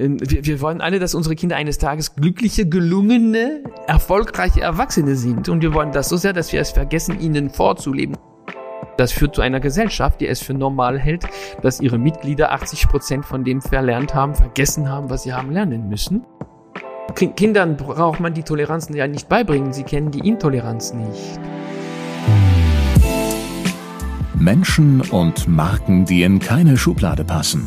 Wir, wir wollen alle, dass unsere Kinder eines Tages glückliche, gelungene, erfolgreiche Erwachsene sind. Und wir wollen das so sehr, dass wir es vergessen, ihnen vorzuleben. Das führt zu einer Gesellschaft, die es für normal hält, dass ihre Mitglieder 80 Prozent von dem verlernt haben, vergessen haben, was sie haben lernen müssen. Kindern braucht man die Toleranzen ja nicht beibringen, sie kennen die Intoleranz nicht. Menschen und Marken, die in keine Schublade passen.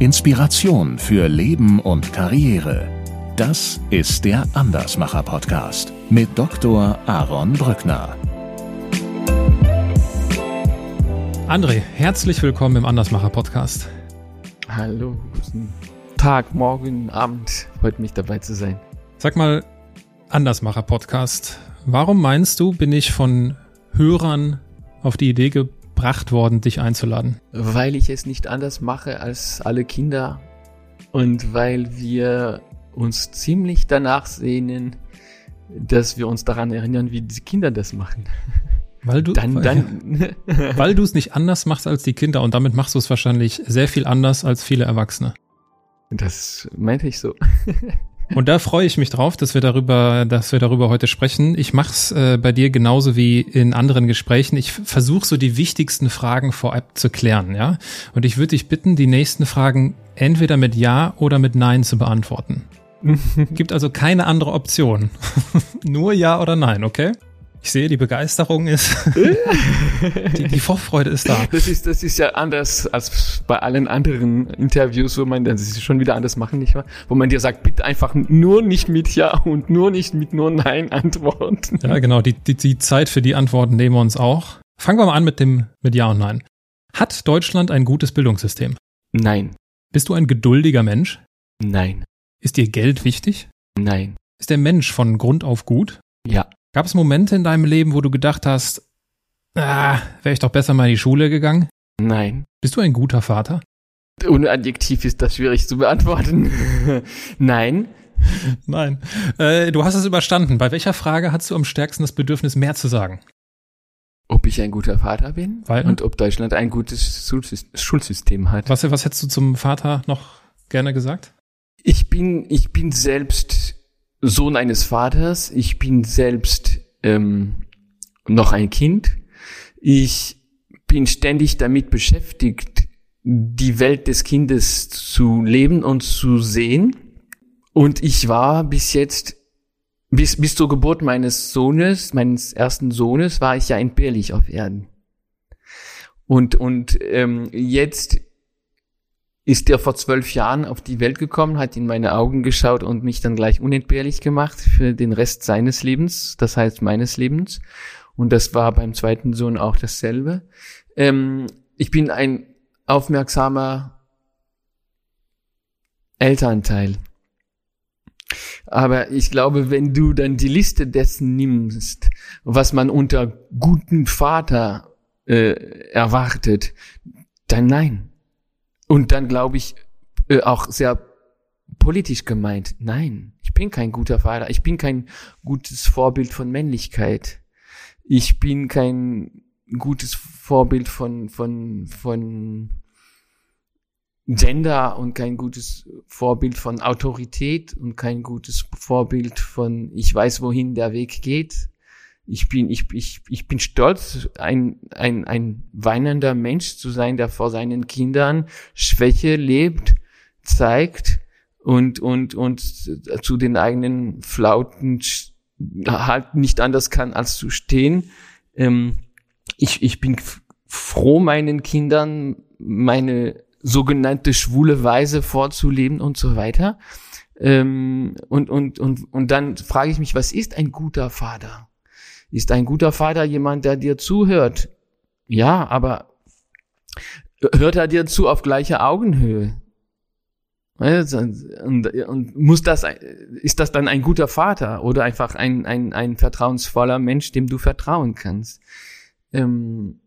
Inspiration für Leben und Karriere. Das ist der Andersmacher Podcast mit Dr. Aaron Brückner. André, herzlich willkommen im Andersmacher Podcast. Hallo, guten Tag, morgen, Abend. Freut mich dabei zu sein. Sag mal, Andersmacher Podcast. Warum meinst du, bin ich von Hörern auf die Idee gebracht worden, dich einzuladen? Weil ich es nicht anders mache als alle Kinder und weil wir uns ziemlich danach sehnen, dass wir uns daran erinnern, wie die Kinder das machen. Weil du, dann, dann. weil du es nicht anders machst als die Kinder und damit machst du es wahrscheinlich sehr viel anders als viele Erwachsene. Das meinte ich so. Und da freue ich mich drauf, dass wir darüber, dass wir darüber heute sprechen. Ich mach's äh, bei dir genauso wie in anderen Gesprächen. Ich versuche so die wichtigsten Fragen vorab zu klären, ja. Und ich würde dich bitten, die nächsten Fragen entweder mit Ja oder mit Nein zu beantworten. Gibt also keine andere Option. Nur Ja oder Nein, okay? Ich sehe, die Begeisterung ist, die, die, Vorfreude ist da. Das ist, das ist ja anders als bei allen anderen Interviews, wo man das schon wieder anders machen, nicht wahr? Wo man dir sagt, bitte einfach nur nicht mit Ja und nur nicht mit nur Nein antworten. Ja, genau. Die, die, die Zeit für die Antworten nehmen wir uns auch. Fangen wir mal an mit dem, mit Ja und Nein. Hat Deutschland ein gutes Bildungssystem? Nein. Bist du ein geduldiger Mensch? Nein. Ist dir Geld wichtig? Nein. Ist der Mensch von Grund auf gut? Ja. Gab es Momente in deinem Leben, wo du gedacht hast, ah, wäre ich doch besser mal in die Schule gegangen? Nein. Bist du ein guter Vater? Ohne Adjektiv ist das schwierig zu beantworten. Nein. Nein. Äh, du hast es überstanden. Bei welcher Frage hast du am stärksten das Bedürfnis, mehr zu sagen? Ob ich ein guter Vater bin Weil, und ob Deutschland ein gutes Schulsystem hat. Was, was hättest du zum Vater noch gerne gesagt? Ich bin, ich bin selbst Sohn eines Vaters. Ich bin selbst ähm, noch ein Kind. Ich bin ständig damit beschäftigt, die Welt des Kindes zu leben und zu sehen. Und ich war bis jetzt, bis, bis zur Geburt meines Sohnes, meines ersten Sohnes, war ich ja entbehrlich auf Erden. Und, und ähm, jetzt ist er vor zwölf Jahren auf die Welt gekommen, hat in meine Augen geschaut und mich dann gleich unentbehrlich gemacht für den Rest seines Lebens, das heißt meines Lebens. Und das war beim zweiten Sohn auch dasselbe. Ähm, ich bin ein aufmerksamer Elternteil. Aber ich glaube, wenn du dann die Liste dessen nimmst, was man unter guten Vater äh, erwartet, dann nein. Und dann glaube ich äh, auch sehr politisch gemeint. Nein, ich bin kein guter Vater. Ich bin kein gutes Vorbild von Männlichkeit. Ich bin kein gutes Vorbild von, von, von Gender und kein gutes Vorbild von Autorität und kein gutes Vorbild von ich weiß, wohin der Weg geht ich bin, ich, ich, ich bin stolz, ein, ein, ein weinender Mensch zu sein, der vor seinen Kindern Schwäche lebt, zeigt und, und, und zu den eigenen Flauten halt nicht anders kann, als zu stehen. Ähm, ich, ich bin froh, meinen Kindern meine sogenannte schwule Weise vorzuleben und so weiter. Ähm, und, und, und, und dann frage ich mich, was ist ein guter Vater? Ist ein guter Vater jemand, der dir zuhört? Ja, aber hört er dir zu auf gleicher Augenhöhe? Und, und muss das, ist das dann ein guter Vater oder einfach ein, ein, ein vertrauensvoller Mensch, dem du vertrauen kannst? Ähm,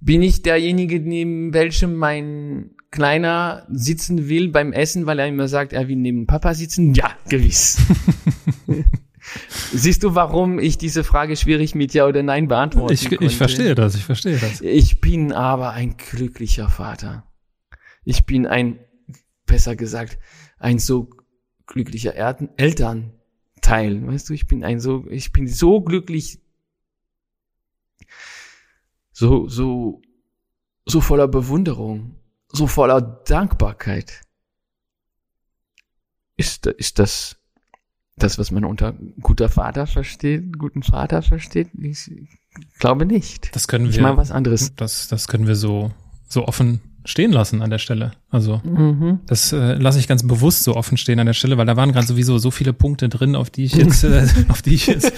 bin ich derjenige, neben welchem mein Kleiner sitzen will beim Essen, weil er immer sagt, er will neben Papa sitzen? Ja, gewiss. Siehst du, warum ich diese Frage schwierig mit Ja oder Nein beantworten ich, konnte? Ich verstehe das, ich verstehe das. Ich bin aber ein glücklicher Vater. Ich bin ein besser gesagt, ein so glücklicher Erden Elternteil. Weißt du, ich bin ein so, ich bin so glücklich, so, so, so voller Bewunderung, so voller Dankbarkeit. Ist, ist das das, was man unter guter Vater versteht, guten Vater versteht? Ich glaube nicht. Das können wir. Ich meine was anderes. Das, das können wir so, so offen stehen lassen an der Stelle. Also mhm. das äh, lasse ich ganz bewusst so offen stehen an der Stelle, weil da waren gerade sowieso so viele Punkte drin, auf die ich jetzt, äh, auf die ich jetzt,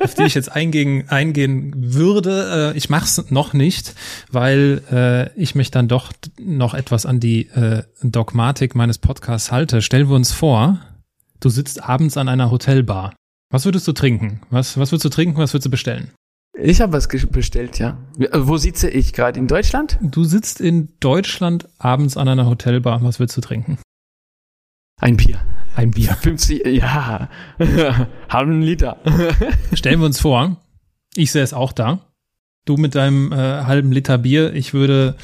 auf die ich jetzt eingehen, eingehen würde. Äh, ich mache es noch nicht, weil äh, ich mich dann doch noch etwas an die äh, Dogmatik meines Podcasts halte. Stellen wir uns vor, du sitzt abends an einer Hotelbar. Was würdest du trinken? Was, was würdest du trinken? Was würdest du bestellen? Ich habe was bestellt, ja. Äh, wo sitze ich gerade? In Deutschland? Du sitzt in Deutschland abends an einer Hotelbar. Was willst du trinken? Ein Bier. Ein Bier. 50, ja. Halben Liter. Stellen wir uns vor, ich sehe es auch da. Du mit deinem äh, halben Liter Bier. Ich würde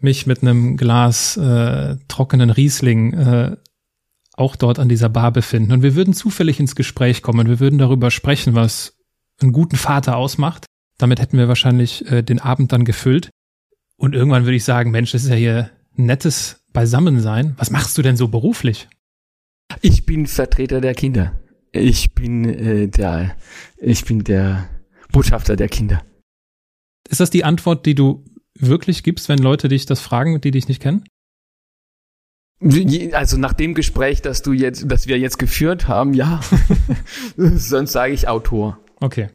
mich mit einem Glas äh, trockenen Riesling äh, auch dort an dieser Bar befinden. Und wir würden zufällig ins Gespräch kommen. Wir würden darüber sprechen, was einen guten Vater ausmacht. Damit hätten wir wahrscheinlich äh, den Abend dann gefüllt. Und irgendwann würde ich sagen, Mensch, das ist ja hier nettes Beisammensein. Was machst du denn so beruflich? Ich bin Vertreter der Kinder. Ich bin äh, der, ich bin der Botschafter der Kinder. Ist das die Antwort, die du wirklich gibst, wenn Leute dich das fragen, die dich nicht kennen? Also nach dem Gespräch, das du jetzt, das wir jetzt geführt haben, ja. Sonst sage ich Autor. Okay.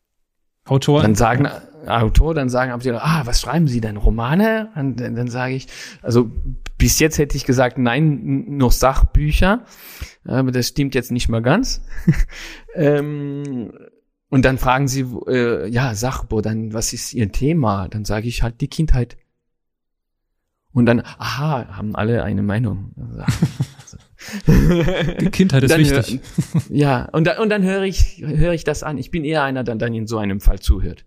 Autor. Dann sagen Autor, dann sagen aber ah, was schreiben Sie denn? Romane? Und dann, dann sage ich, also bis jetzt hätte ich gesagt, nein, nur Sachbücher. Aber das stimmt jetzt nicht mal ganz. ähm, und dann fragen sie, äh, ja, Sachbo, dann was ist Ihr Thema? Dann sage ich halt die Kindheit. Und dann, aha, haben alle eine Meinung. Die Kindheit ist wichtig. Hör, ja, und, da, und dann höre ich, höre ich das an. Ich bin eher einer, der dann in so einem Fall zuhört.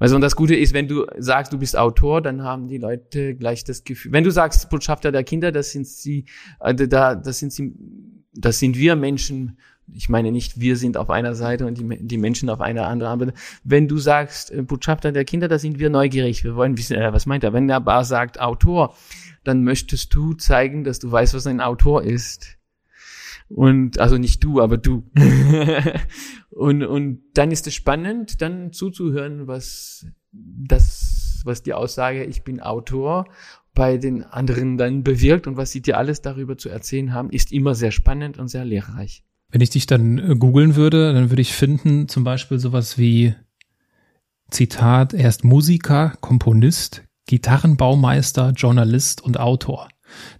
Also und das Gute ist, wenn du sagst, du bist Autor, dann haben die Leute gleich das Gefühl. Wenn du sagst, Botschafter der Kinder, das sind sie, äh, da, das sind sie, das sind wir Menschen. Ich meine nicht, wir sind auf einer Seite und die, die Menschen auf einer anderen. Aber wenn du sagst, äh, Botschafter der Kinder, da sind wir neugierig. Wir wollen wissen, äh, was meint er? Wenn er aber sagt Autor, dann möchtest du zeigen, dass du weißt, was ein Autor ist. Und also nicht du, aber du. und, und dann ist es spannend, dann zuzuhören, was das, was die Aussage, ich bin Autor, bei den anderen dann bewirkt und was sie dir alles darüber zu erzählen haben, ist immer sehr spannend und sehr lehrreich. Wenn ich dich dann äh, googeln würde, dann würde ich finden, zum Beispiel sowas wie Zitat, er ist Musiker, Komponist, Gitarrenbaumeister, Journalist und Autor.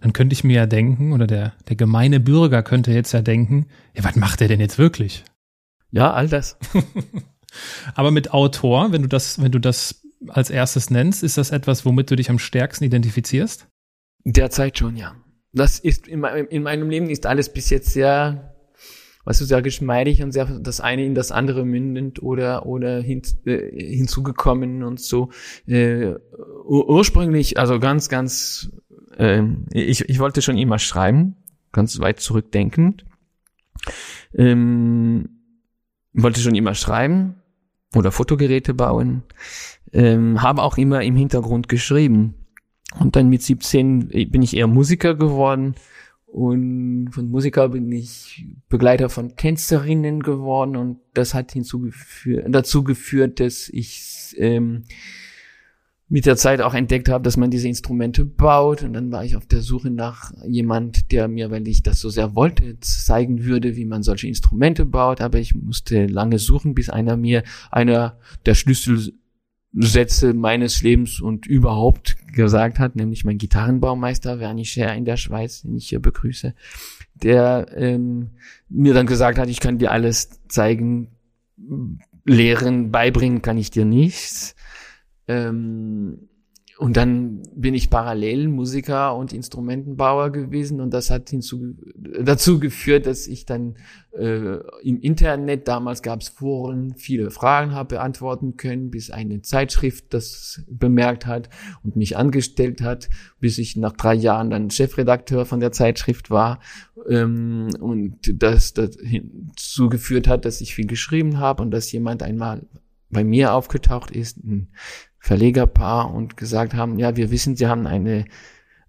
Dann könnte ich mir ja denken, oder der, der gemeine Bürger könnte jetzt ja denken, ja, was macht er denn jetzt wirklich? Ja, all das. Aber mit Autor, wenn du das, wenn du das als erstes nennst, ist das etwas, womit du dich am stärksten identifizierst? Derzeit schon, ja. Das ist in, in meinem Leben ist alles bis jetzt sehr weißt du, sehr geschmeidig und sehr das eine in das andere mündend oder oder hin, äh, hinzugekommen und so. Äh, ursprünglich, also ganz, ganz, äh, ich, ich wollte schon immer schreiben, ganz weit zurückdenkend. Ähm, wollte schon immer schreiben oder Fotogeräte bauen, ähm, habe auch immer im Hintergrund geschrieben. Und dann mit 17 bin ich eher Musiker geworden und von Musiker bin ich Begleiter von Tänzerinnen geworden und das hat hinzugeführt, dazu geführt, dass ich ähm, mit der Zeit auch entdeckt habe, dass man diese Instrumente baut. Und dann war ich auf der Suche nach jemand, der mir, weil ich das so sehr wollte, zeigen würde, wie man solche Instrumente baut. Aber ich musste lange suchen, bis einer mir einer der Schlüssel Sätze meines Lebens und überhaupt gesagt hat, nämlich mein Gitarrenbaumeister Werni in der Schweiz, den ich hier begrüße, der ähm, mir dann gesagt hat, ich kann dir alles zeigen, lehren, beibringen kann ich dir nichts. Ähm, und dann bin ich parallel Musiker und Instrumentenbauer gewesen und das hat hinzu, dazu geführt, dass ich dann äh, im Internet, damals gab es Foren, viele Fragen habe beantworten können, bis eine Zeitschrift das bemerkt hat und mich angestellt hat, bis ich nach drei Jahren dann Chefredakteur von der Zeitschrift war ähm, und das dazu geführt hat, dass ich viel geschrieben habe und dass jemand einmal bei mir aufgetaucht ist, ein Verlegerpaar und gesagt haben, ja, wir wissen, Sie haben eine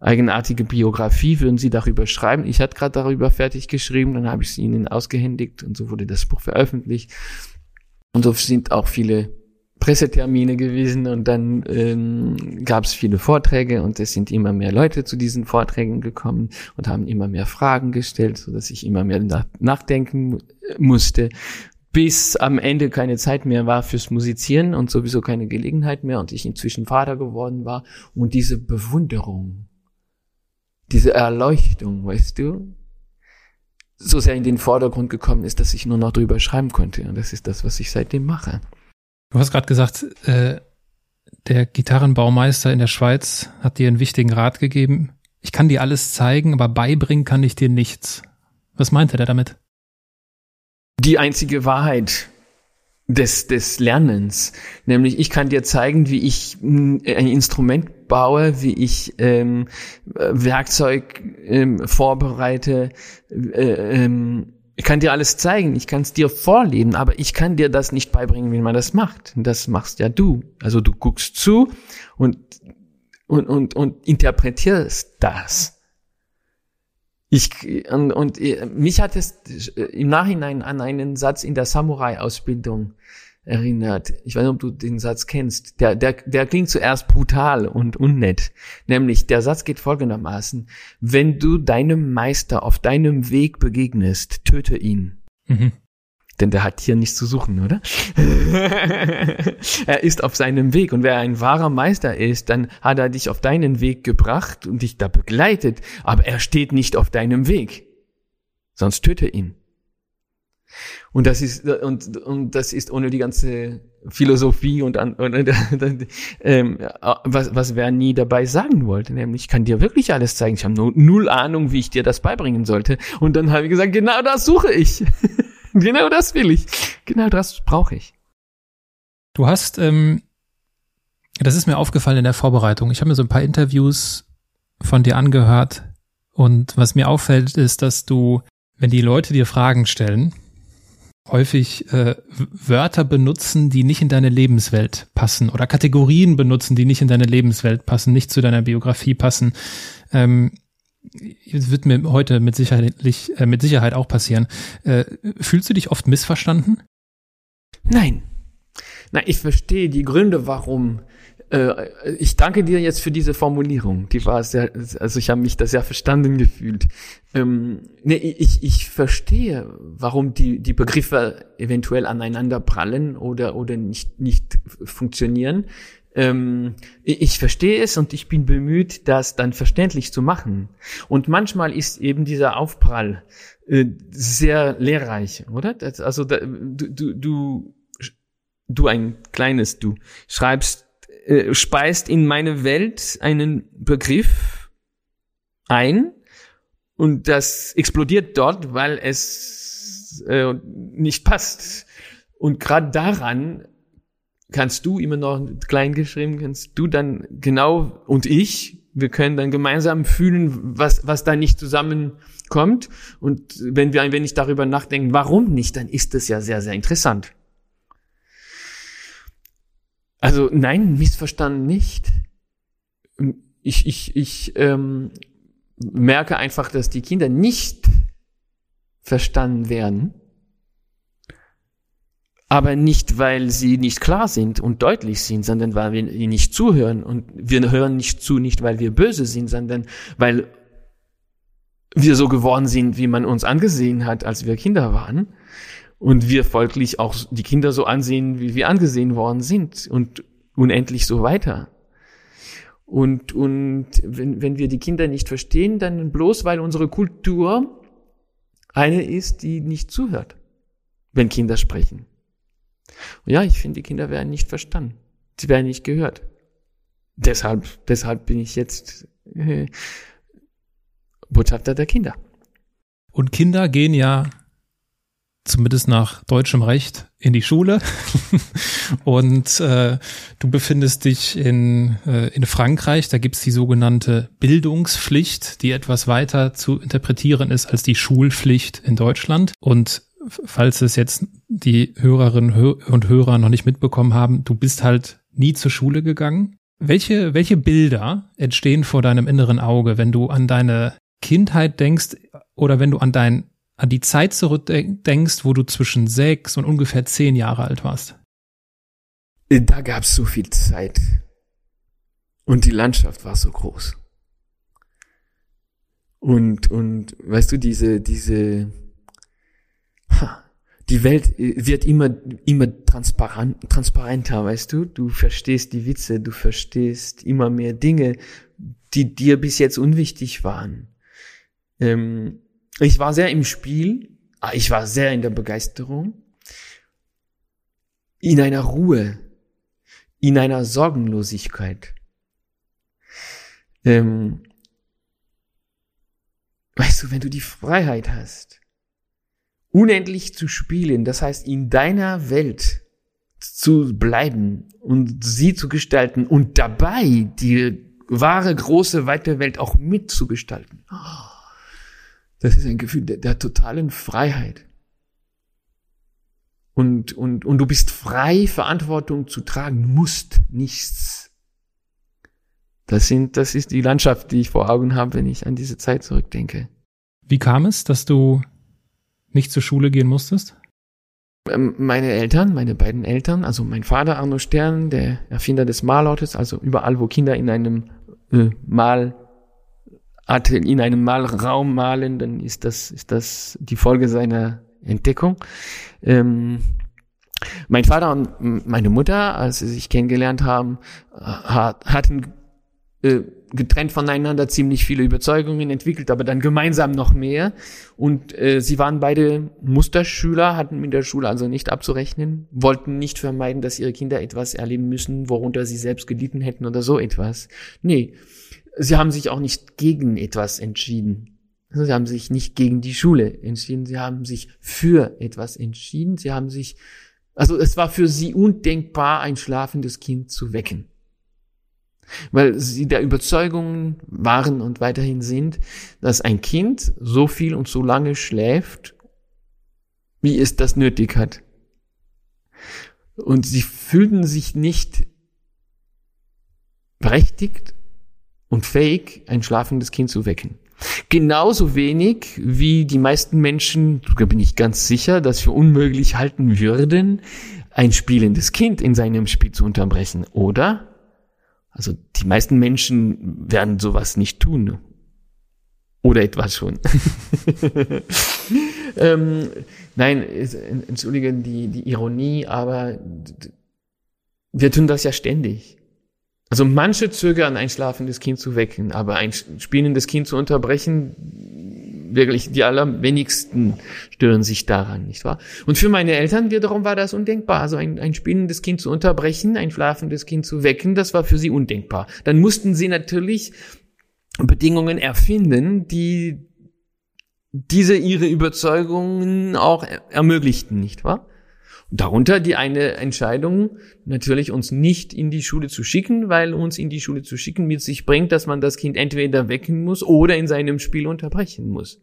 eigenartige Biografie, würden Sie darüber schreiben? Ich hatte gerade darüber fertig geschrieben, dann habe ich sie Ihnen ausgehändigt und so wurde das Buch veröffentlicht. Und so sind auch viele Pressetermine gewesen und dann ähm, gab es viele Vorträge und es sind immer mehr Leute zu diesen Vorträgen gekommen und haben immer mehr Fragen gestellt, so dass ich immer mehr nachdenken musste bis am Ende keine Zeit mehr war fürs Musizieren und sowieso keine Gelegenheit mehr und ich inzwischen Vater geworden war und diese Bewunderung, diese Erleuchtung, weißt du, so sehr in den Vordergrund gekommen ist, dass ich nur noch drüber schreiben konnte und das ist das, was ich seitdem mache. Du hast gerade gesagt, äh, der Gitarrenbaumeister in der Schweiz hat dir einen wichtigen Rat gegeben. Ich kann dir alles zeigen, aber beibringen kann ich dir nichts. Was meinte der damit? Die einzige Wahrheit des, des Lernens. Nämlich, ich kann dir zeigen, wie ich ein Instrument baue, wie ich ähm, Werkzeug ähm, vorbereite. Äh, ähm, ich kann dir alles zeigen, ich kann es dir vorleben, aber ich kann dir das nicht beibringen, wie man das macht. Das machst ja du. Also du guckst zu und, und, und, und interpretierst das. Ich, und, und äh, mich hat es äh, im Nachhinein an einen Satz in der Samurai-Ausbildung erinnert. Ich weiß nicht, ob du den Satz kennst. Der, der, der klingt zuerst brutal und unnett. Nämlich, der Satz geht folgendermaßen. Wenn du deinem Meister auf deinem Weg begegnest, töte ihn. Mhm. Denn der hat hier nichts zu suchen, oder? er ist auf seinem Weg. Und wer ein wahrer Meister ist, dann hat er dich auf deinen Weg gebracht und dich da begleitet. Aber er steht nicht auf deinem Weg. Sonst töte ihn. Und das ist, und, und das ist ohne die ganze Philosophie und, und, und ähm, was, was wer nie dabei sagen wollte, nämlich ich kann dir wirklich alles zeigen. Ich habe nur null Ahnung, wie ich dir das beibringen sollte. Und dann habe ich gesagt, genau das suche ich. Genau das will ich. Genau das brauche ich. Du hast, ähm, das ist mir aufgefallen in der Vorbereitung. Ich habe mir so ein paar Interviews von dir angehört und was mir auffällt, ist, dass du, wenn die Leute dir Fragen stellen, häufig äh, Wörter benutzen, die nicht in deine Lebenswelt passen oder Kategorien benutzen, die nicht in deine Lebenswelt passen, nicht zu deiner Biografie passen. Ähm, es wird mir heute mit Sicherheit, äh, mit Sicherheit auch passieren. Äh, fühlst du dich oft missverstanden? Nein. Na, ich verstehe die Gründe, warum. Äh, ich danke dir jetzt für diese Formulierung. Die war sehr, also ich habe mich da sehr verstanden gefühlt. Ähm, nee, ich, ich verstehe, warum die, die Begriffe eventuell aneinander prallen oder, oder nicht, nicht funktionieren ähm, ich verstehe es und ich bin bemüht, das dann verständlich zu machen. Und manchmal ist eben dieser Aufprall äh, sehr lehrreich, oder? Das, also da, du, du, du, du ein kleines Du schreibst, äh, speist in meine Welt einen Begriff ein und das explodiert dort, weil es äh, nicht passt. Und gerade daran kannst du immer noch klein geschrieben, kannst du dann genau und ich, wir können dann gemeinsam fühlen, was, was da nicht zusammenkommt. Und wenn wir ein wenig darüber nachdenken, warum nicht, dann ist das ja sehr, sehr interessant. Also nein, missverstanden nicht. Ich, ich, ich ähm, merke einfach, dass die Kinder nicht verstanden werden aber nicht, weil sie nicht klar sind und deutlich sind, sondern weil wir ihnen nicht zuhören. Und wir hören nicht zu, nicht weil wir böse sind, sondern weil wir so geworden sind, wie man uns angesehen hat, als wir Kinder waren. Und wir folglich auch die Kinder so ansehen, wie wir angesehen worden sind und unendlich so weiter. Und, und wenn, wenn wir die Kinder nicht verstehen, dann bloß weil unsere Kultur eine ist, die nicht zuhört, wenn Kinder sprechen. Und ja, ich finde, die Kinder werden nicht verstanden. Sie werden nicht gehört. deshalb, deshalb bin ich jetzt äh, Botschafter der Kinder. Und Kinder gehen ja zumindest nach deutschem Recht in die Schule und äh, du befindest dich in, äh, in Frankreich, da gibt's die sogenannte Bildungspflicht, die etwas weiter zu interpretieren ist als die Schulpflicht in Deutschland. Und falls es jetzt die Hörerinnen und Hörer noch nicht mitbekommen haben, du bist halt nie zur Schule gegangen. Welche, welche Bilder entstehen vor deinem inneren Auge, wenn du an deine Kindheit denkst oder wenn du an dein an die Zeit zurückdenkst, wo du zwischen sechs und ungefähr zehn Jahre alt warst? Da gab es so viel Zeit. Und die Landschaft war so groß. Und, und, weißt du, diese, diese, die Welt wird immer, immer transparent, transparenter, weißt du? Du verstehst die Witze, du verstehst immer mehr Dinge, die dir bis jetzt unwichtig waren. Ähm, ich war sehr im Spiel, ah, ich war sehr in der Begeisterung, in einer Ruhe, in einer Sorgenlosigkeit. Ähm, weißt du, wenn du die Freiheit hast, unendlich zu spielen, das heißt in deiner Welt zu bleiben und sie zu gestalten und dabei die wahre, große, weite Welt auch mitzugestalten. Das ist ein Gefühl der, der totalen Freiheit. Und, und, und du bist frei, Verantwortung zu tragen, musst nichts. Das sind, das ist die Landschaft, die ich vor Augen habe, wenn ich an diese Zeit zurückdenke. Wie kam es, dass du nicht zur Schule gehen musstest? Ähm, meine Eltern, meine beiden Eltern, also mein Vater Arno Stern, der Erfinder des Malortes, also überall, wo Kinder in einem äh, Mal in einem Malraum malen, dann ist das, ist das die Folge seiner Entdeckung. Ähm, mein Vater und meine Mutter, als sie sich kennengelernt haben, hat, hatten äh, getrennt voneinander ziemlich viele Überzeugungen entwickelt, aber dann gemeinsam noch mehr. Und äh, sie waren beide Musterschüler, hatten mit der Schule also nicht abzurechnen, wollten nicht vermeiden, dass ihre Kinder etwas erleben müssen, worunter sie selbst gelitten hätten oder so etwas. Nee, sie haben sich auch nicht gegen etwas entschieden. Sie haben sich nicht gegen die Schule entschieden, sie haben sich für etwas entschieden, sie haben sich, also es war für sie undenkbar, ein schlafendes Kind zu wecken. Weil sie der Überzeugung waren und weiterhin sind, dass ein Kind so viel und so lange schläft, wie es das nötig hat. Und sie fühlten sich nicht berechtigt und fähig, ein schlafendes Kind zu wecken. Genauso wenig wie die meisten Menschen, da bin ich ganz sicher, das für unmöglich halten würden, ein spielendes Kind in seinem Spiel zu unterbrechen, oder? Also die meisten Menschen werden sowas nicht tun. Oder etwas schon. ähm, nein, entschuldige die, die Ironie, aber wir tun das ja ständig. Also manche zögern, ein schlafendes Kind zu wecken, aber ein spielendes Kind zu unterbrechen, wirklich die allerwenigsten stören sich daran, nicht wahr? Und für meine Eltern wiederum war das undenkbar. Also ein, ein spielendes Kind zu unterbrechen, ein schlafendes Kind zu wecken, das war für sie undenkbar. Dann mussten sie natürlich Bedingungen erfinden, die diese ihre Überzeugungen auch ermöglichten, nicht wahr? Darunter die eine Entscheidung, natürlich uns nicht in die Schule zu schicken, weil uns in die Schule zu schicken mit sich bringt, dass man das Kind entweder wecken muss oder in seinem Spiel unterbrechen muss.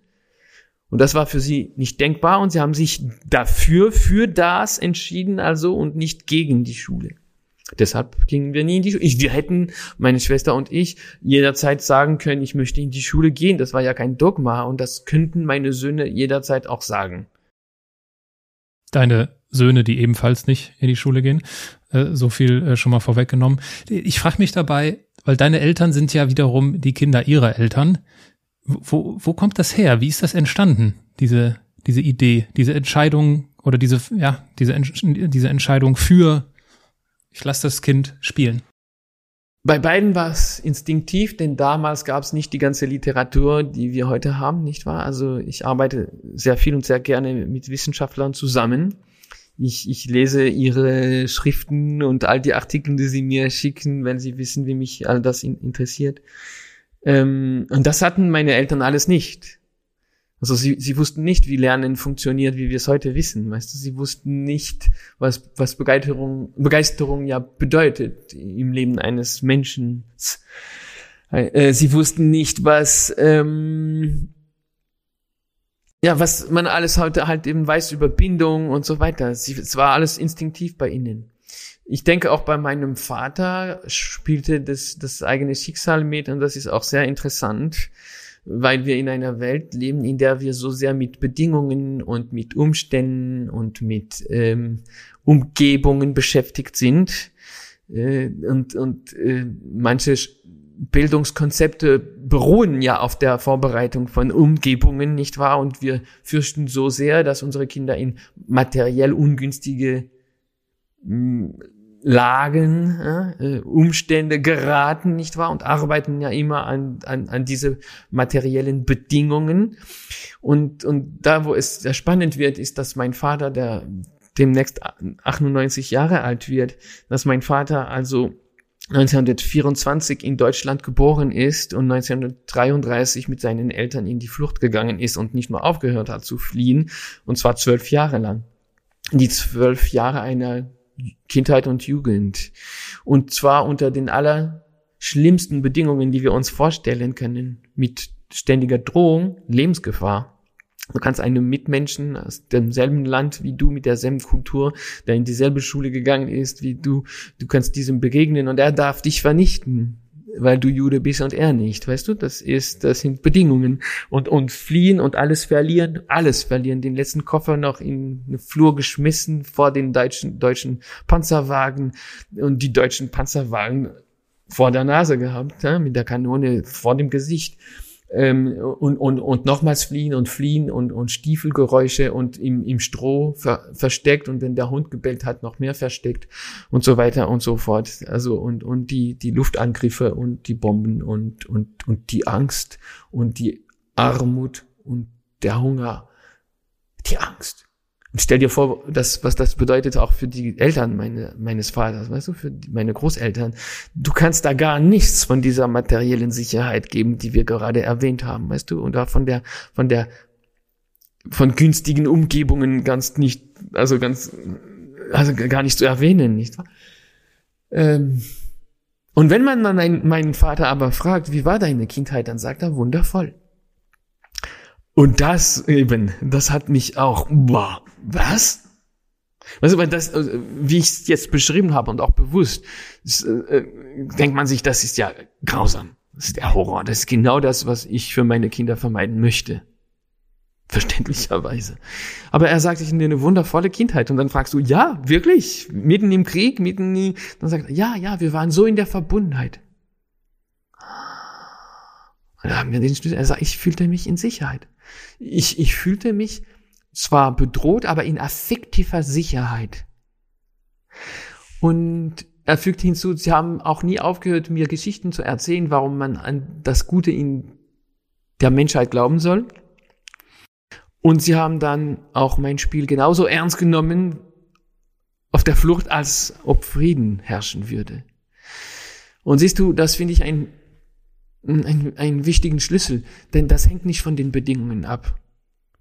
Und das war für sie nicht denkbar und sie haben sich dafür, für das entschieden also und nicht gegen die Schule. Deshalb gingen wir nie in die Schule. Ich, wir hätten, meine Schwester und ich, jederzeit sagen können, ich möchte in die Schule gehen. Das war ja kein Dogma und das könnten meine Söhne jederzeit auch sagen. Deine Söhne, die ebenfalls nicht in die Schule gehen. Äh, so viel äh, schon mal vorweggenommen. Ich frage mich dabei, weil deine Eltern sind ja wiederum die Kinder ihrer Eltern. Wo, wo kommt das her? Wie ist das entstanden, diese, diese Idee, diese Entscheidung oder diese, ja, diese, diese Entscheidung für, ich lasse das Kind spielen? Bei beiden war es instinktiv, denn damals gab es nicht die ganze Literatur, die wir heute haben, nicht wahr? Also ich arbeite sehr viel und sehr gerne mit Wissenschaftlern zusammen Ich, ich lese ihre Schriften und all die Artikel, die sie mir schicken, wenn sie wissen, wie mich all das in, interessiert. Ähm, und das hatten meine Eltern alles nicht. Also sie, sie wussten nicht, wie Lernen funktioniert, wie wir es heute wissen. Weißt du, sie wussten nicht, was, was Begeisterung, Begeisterung ja bedeutet im Leben eines Menschen. Äh, sie wussten nicht, was ähm, ja, was man alles heute halt eben weiß über Bindung und so weiter. Sie, es war alles instinktiv bei ihnen. Ich denke auch bei meinem Vater spielte das, das eigene Schicksal mit und das ist auch sehr interessant, weil wir in einer Welt leben, in der wir so sehr mit Bedingungen und mit Umständen und mit ähm, Umgebungen beschäftigt sind. Äh, und und äh, manche Bildungskonzepte beruhen ja auf der Vorbereitung von Umgebungen, nicht wahr? Und wir fürchten so sehr, dass unsere Kinder in materiell ungünstige Lagen, äh, Umstände geraten, nicht wahr? Und arbeiten ja immer an, an, an diese materiellen Bedingungen. Und, und da, wo es sehr spannend wird, ist, dass mein Vater, der demnächst 98 Jahre alt wird, dass mein Vater also 1924 in Deutschland geboren ist und 1933 mit seinen Eltern in die Flucht gegangen ist und nicht nur aufgehört hat zu fliehen, und zwar zwölf Jahre lang. Die zwölf Jahre einer Kindheit und Jugend. Und zwar unter den allerschlimmsten Bedingungen, die wir uns vorstellen können, mit ständiger Drohung, Lebensgefahr. Du kannst einem Mitmenschen aus demselben Land wie du, mit derselben Kultur, der in dieselbe Schule gegangen ist wie du, du kannst diesem begegnen und er darf dich vernichten, weil du Jude bist und er nicht. Weißt du, das ist, das sind Bedingungen. Und, und fliehen und alles verlieren, alles verlieren, den letzten Koffer noch in eine Flur geschmissen vor den deutschen, deutschen Panzerwagen und die deutschen Panzerwagen vor der Nase gehabt, ja, mit der Kanone vor dem Gesicht ähm, und, und, und nochmals fliehen und fliehen und, und Stiefelgeräusche und im, im Stroh ver, versteckt und wenn der Hund gebellt hat, noch mehr versteckt und so weiter und so fort. Also und, und die, die Luftangriffe und die Bomben und, und, und die Angst und die Armut und der Hunger. Die Angst. Stell dir vor, das, was das bedeutet auch für die Eltern meine, meines Vaters, weißt du, für die, meine Großeltern. Du kannst da gar nichts von dieser materiellen Sicherheit geben, die wir gerade erwähnt haben, weißt du, und da von der, von der, von günstigen Umgebungen ganz nicht, also ganz, also gar nicht zu erwähnen, nicht wahr? Ähm, und wenn man dann meinen Vater aber fragt, wie war deine Kindheit, dann sagt er wundervoll. Und das eben, das hat mich auch, boah, was? Weißt du, weil das, äh, wie ich es jetzt beschrieben habe und auch bewusst, das, äh, denkt man sich, das ist ja grausam. Das ist der Horror. Das ist genau das, was ich für meine Kinder vermeiden möchte. Verständlicherweise. Aber er sagt, ich hatte eine wundervolle Kindheit. Und dann fragst du, ja, wirklich? Mitten im Krieg, mitten in, dann sagt er, ja, ja, wir waren so in der Verbundenheit. Und da haben wir den Schlüssel, er sagt, ich fühlte mich in Sicherheit. Ich, ich fühlte mich zwar bedroht, aber in affektiver Sicherheit. Und er fügt hinzu, sie haben auch nie aufgehört, mir Geschichten zu erzählen, warum man an das Gute in der Menschheit glauben soll. Und sie haben dann auch mein Spiel genauso ernst genommen auf der Flucht, als ob Frieden herrschen würde. Und siehst du, das finde ich ein, ein, einen wichtigen Schlüssel, denn das hängt nicht von den Bedingungen ab.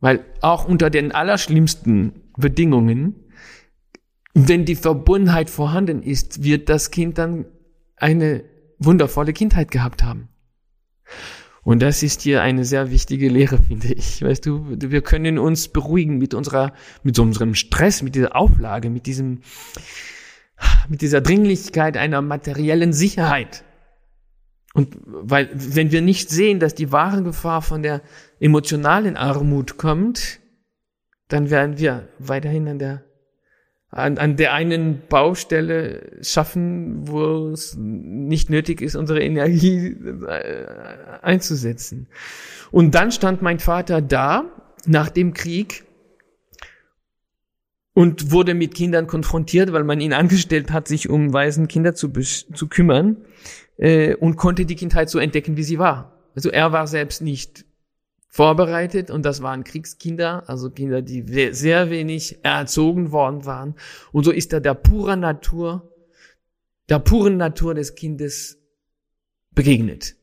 Weil auch unter den allerschlimmsten Bedingungen, wenn die Verbundenheit vorhanden ist, wird das Kind dann eine wundervolle Kindheit gehabt haben. Und das ist hier eine sehr wichtige Lehre, finde ich. Weißt du, wir können uns beruhigen mit unserer, mit unserem Stress, mit dieser Auflage, mit diesem, mit dieser Dringlichkeit einer materiellen Sicherheit. Und weil, wenn wir nicht sehen, dass die wahre Gefahr von der emotionalen Armut kommt, dann werden wir weiterhin an der, an, an der einen Baustelle schaffen, wo es nicht nötig ist, unsere Energie äh, einzusetzen. Und dann stand mein Vater da, nach dem Krieg, und wurde mit Kindern konfrontiert, weil man ihn angestellt hat, sich um weisen Kinder zu, zu kümmern äh, und konnte die Kindheit so entdecken, wie sie war. Also er war selbst nicht vorbereitet und das waren Kriegskinder, also Kinder, die sehr wenig erzogen worden waren. Und so ist er der purer Natur, der puren Natur des Kindes begegnet.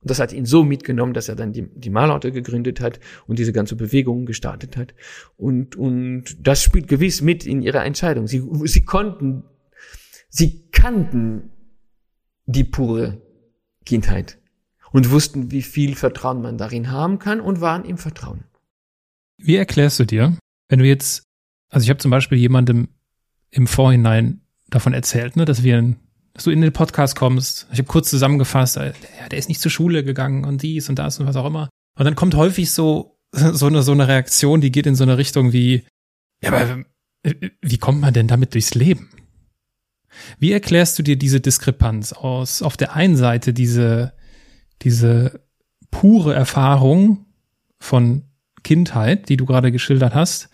Und das hat ihn so mitgenommen, dass er dann die, die Malorte gegründet hat und diese ganze Bewegung gestartet hat. Und, und das spielt gewiss mit in ihrer Entscheidung. Sie, sie konnten, sie kannten die pure Kindheit und wussten, wie viel Vertrauen man darin haben kann und waren im Vertrauen. Wie erklärst du dir, wenn du jetzt, also ich habe zum Beispiel jemandem im Vorhinein davon erzählt, ne, dass wir dass du in den Podcast kommst. Ich habe kurz zusammengefasst, äh, ja, der ist nicht zur Schule gegangen und dies und das und was auch immer. Und dann kommt häufig so, so eine, so eine Reaktion, die geht in so eine Richtung wie, ja, aber äh, wie kommt man denn damit durchs Leben? Wie erklärst du dir diese Diskrepanz aus, auf der einen Seite diese, diese pure Erfahrung von Kindheit, die du gerade geschildert hast,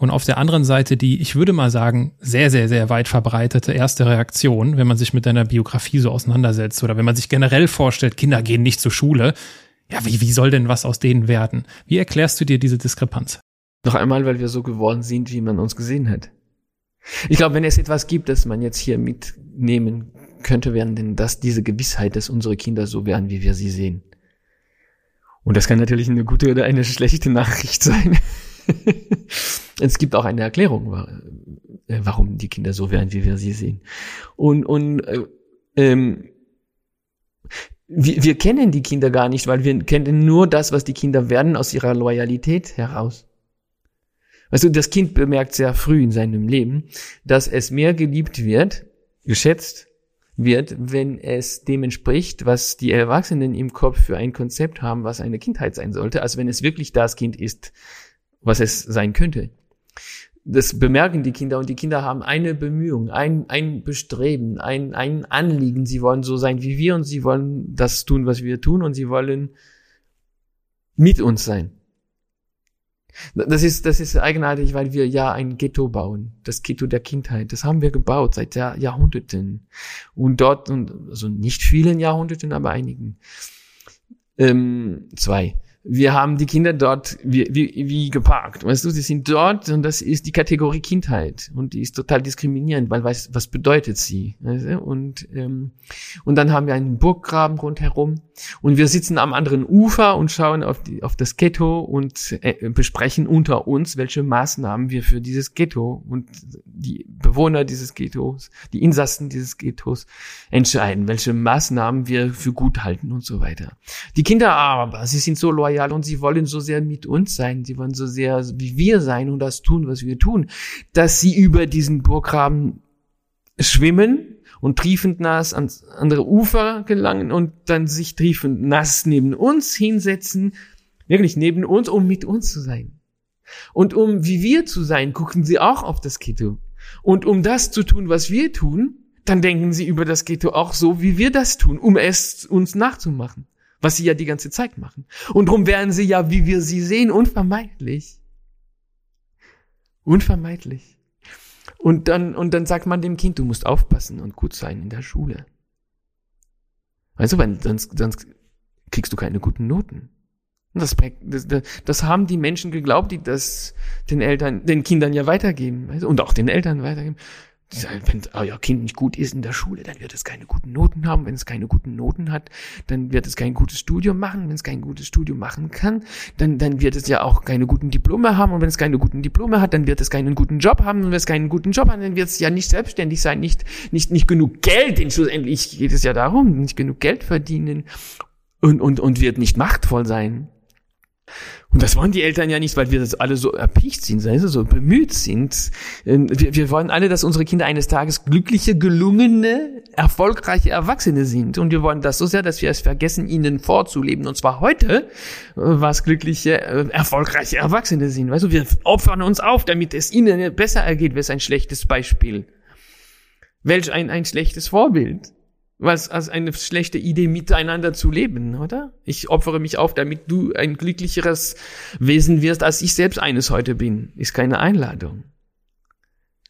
und auf der anderen Seite die, ich würde mal sagen, sehr, sehr, sehr weit verbreitete erste Reaktion, wenn man sich mit deiner Biografie so auseinandersetzt oder wenn man sich generell vorstellt, Kinder gehen nicht zur Schule. Ja, wie, wie soll denn was aus denen werden? Wie erklärst du dir diese Diskrepanz? Noch einmal, weil wir so geworden sind, wie man uns gesehen hat. Ich glaube, wenn es etwas gibt, das man jetzt hier mitnehmen könnte, wären denn das diese Gewissheit, dass unsere Kinder so werden, wie wir sie sehen. Und das kann natürlich eine gute oder eine schlechte Nachricht sein. es gibt auch eine Erklärung, äh, warum die Kinder so werden, wie wir sie sehen. Und, und äh, ähm, wir, wir kennen die Kinder gar nicht, weil wir kennen nur das, was die Kinder werden aus ihrer Loyalität heraus. Weißt du, das Kind bemerkt sehr früh in seinem Leben, dass es mehr geliebt wird, geschätzt wird, wenn es dem entspricht, was die Erwachsenen im Kopf für ein Konzept haben, was eine Kindheit sein sollte, als wenn es wirklich das Kind ist, was es sein könnte. Das bemerken die Kinder und die Kinder haben eine Bemühung, ein, ein Bestreben, ein, ein Anliegen. Sie wollen so sein wie wir und sie wollen das tun, was wir tun und sie wollen mit uns sein. Das ist, das ist eigenartig, weil wir ja ein Ghetto bauen. Das Ghetto der Kindheit. Das haben wir gebaut seit Jahr, Jahrhunderten. Und dort, und, also nicht vielen Jahrhunderten, aber einigen. Ähm, zwei wir haben die Kinder dort wie, wie, wie geparkt. Weißt du, sie sind dort und das ist die Kategorie Kindheit und die ist total diskriminierend, weil weiß, was bedeutet sie? Weißt du? Und ähm, und dann haben wir einen Burggraben rundherum und wir sitzen am anderen Ufer und schauen auf die auf das Ghetto und äh, besprechen unter uns, welche Maßnahmen wir für dieses Ghetto und die Bewohner dieses Ghettos, die Insassen dieses Ghettos entscheiden, welche Maßnahmen wir für gut halten und so weiter. Die Kinder aber, sie sind so loyal loyal und sie wollen so sehr mit uns sein, sie wollen so sehr wie wir sein und das tun, was wir tun, dass sie über diesen Burggraben schwimmen und triefend nass ans andere Ufer gelangen und dann sich triefend nass neben uns hinsetzen, wirklich neben uns, um mit uns zu sein. Und um wie wir zu sein, gucken sie auch auf das Ghetto. Und um das zu tun, was wir tun, dann denken sie über das Ghetto auch so, wie wir das tun, um es uns nachzumachen was sie ja die ganze Zeit machen. Und drum werden sie ja, wie wir sie sehen, unvermeidlich. Unvermeidlich. Und dann, und dann sagt man dem Kind, du musst aufpassen und gut sein in der Schule. Weißt du, weil sonst, sonst kriegst du keine guten Noten. Das, das, das haben die Menschen geglaubt, die das den Eltern, den Kindern ja weitergeben. Weißt du? Und auch den Eltern weitergeben wenn euer Kind nicht gut ist in der Schule, dann wird es keine guten Noten haben. Wenn es keine guten Noten hat, dann wird es kein gutes Studium machen. Wenn es kein gutes Studium machen kann, dann, dann wird es ja auch keine guten Diplome haben. Und wenn es keine guten Diplome hat, dann wird es keinen guten Job haben. Und wenn es keinen guten Job hat, dann wird es ja nicht selbstständig sein, nicht, nicht, nicht genug Geld. Denn schlussendlich geht es ja darum, nicht genug Geld verdienen und, und, und wird nicht machtvoll sein. Und das wollen die Eltern ja nicht, weil wir das alle so erpicht sind, also so bemüht sind. Ähm, wir, wir wollen alle, dass unsere Kinder eines Tages glückliche, gelungene, erfolgreiche Erwachsene sind. Und wir wollen das so sehr, dass wir es vergessen, ihnen vorzuleben. Und zwar heute, äh, was glückliche, äh, erfolgreiche Erwachsene sind. Weißt du, wir opfern uns auf, damit es ihnen besser ergeht. Ist ein schlechtes Beispiel? Welch ein, ein schlechtes Vorbild was als eine schlechte Idee, miteinander zu leben, oder? Ich opfere mich auf, damit du ein glücklicheres Wesen wirst, als ich selbst eines heute bin. Ist keine Einladung.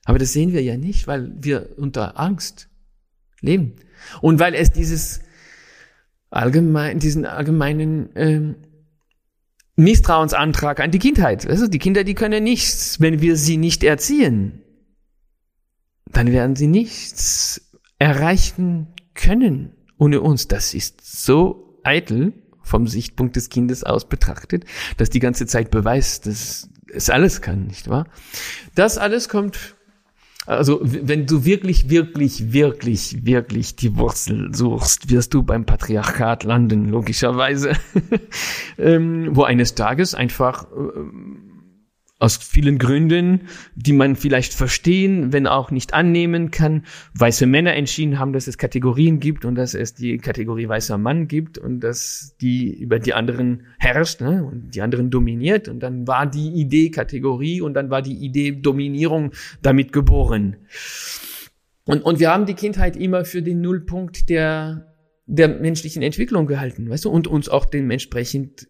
Aber das sehen wir ja nicht, weil wir unter Angst leben. Und weil es dieses allgemein, diesen allgemeinen ähm, Misstrauensantrag an die Kindheit. Also die Kinder, die können nichts, wenn wir sie nicht erziehen. Dann werden sie nichts erreichen können ohne uns. Das ist so eitel vom Sichtpunkt des Kindes aus betrachtet, dass die ganze Zeit beweist, dass es alles kann, nicht wahr? Das alles kommt also wenn du wirklich, wirklich, wirklich, wirklich die Wurzel suchst, wirst du beim Patriarchat landen, logischerweise, ähm, wo eines Tages einfach äh, aus vielen Gründen, die man vielleicht verstehen, wenn auch nicht annehmen kann, weiße Männer entschieden haben, dass es Kategorien gibt und dass es die Kategorie weißer Mann gibt und dass die über die anderen herrscht ne, und die anderen dominiert. Und dann war die Idee Kategorie und dann war die Idee Dominierung damit geboren. Und, und wir haben die Kindheit immer für den Nullpunkt der der menschlichen Entwicklung gehalten, weißt du, und uns auch dementsprechend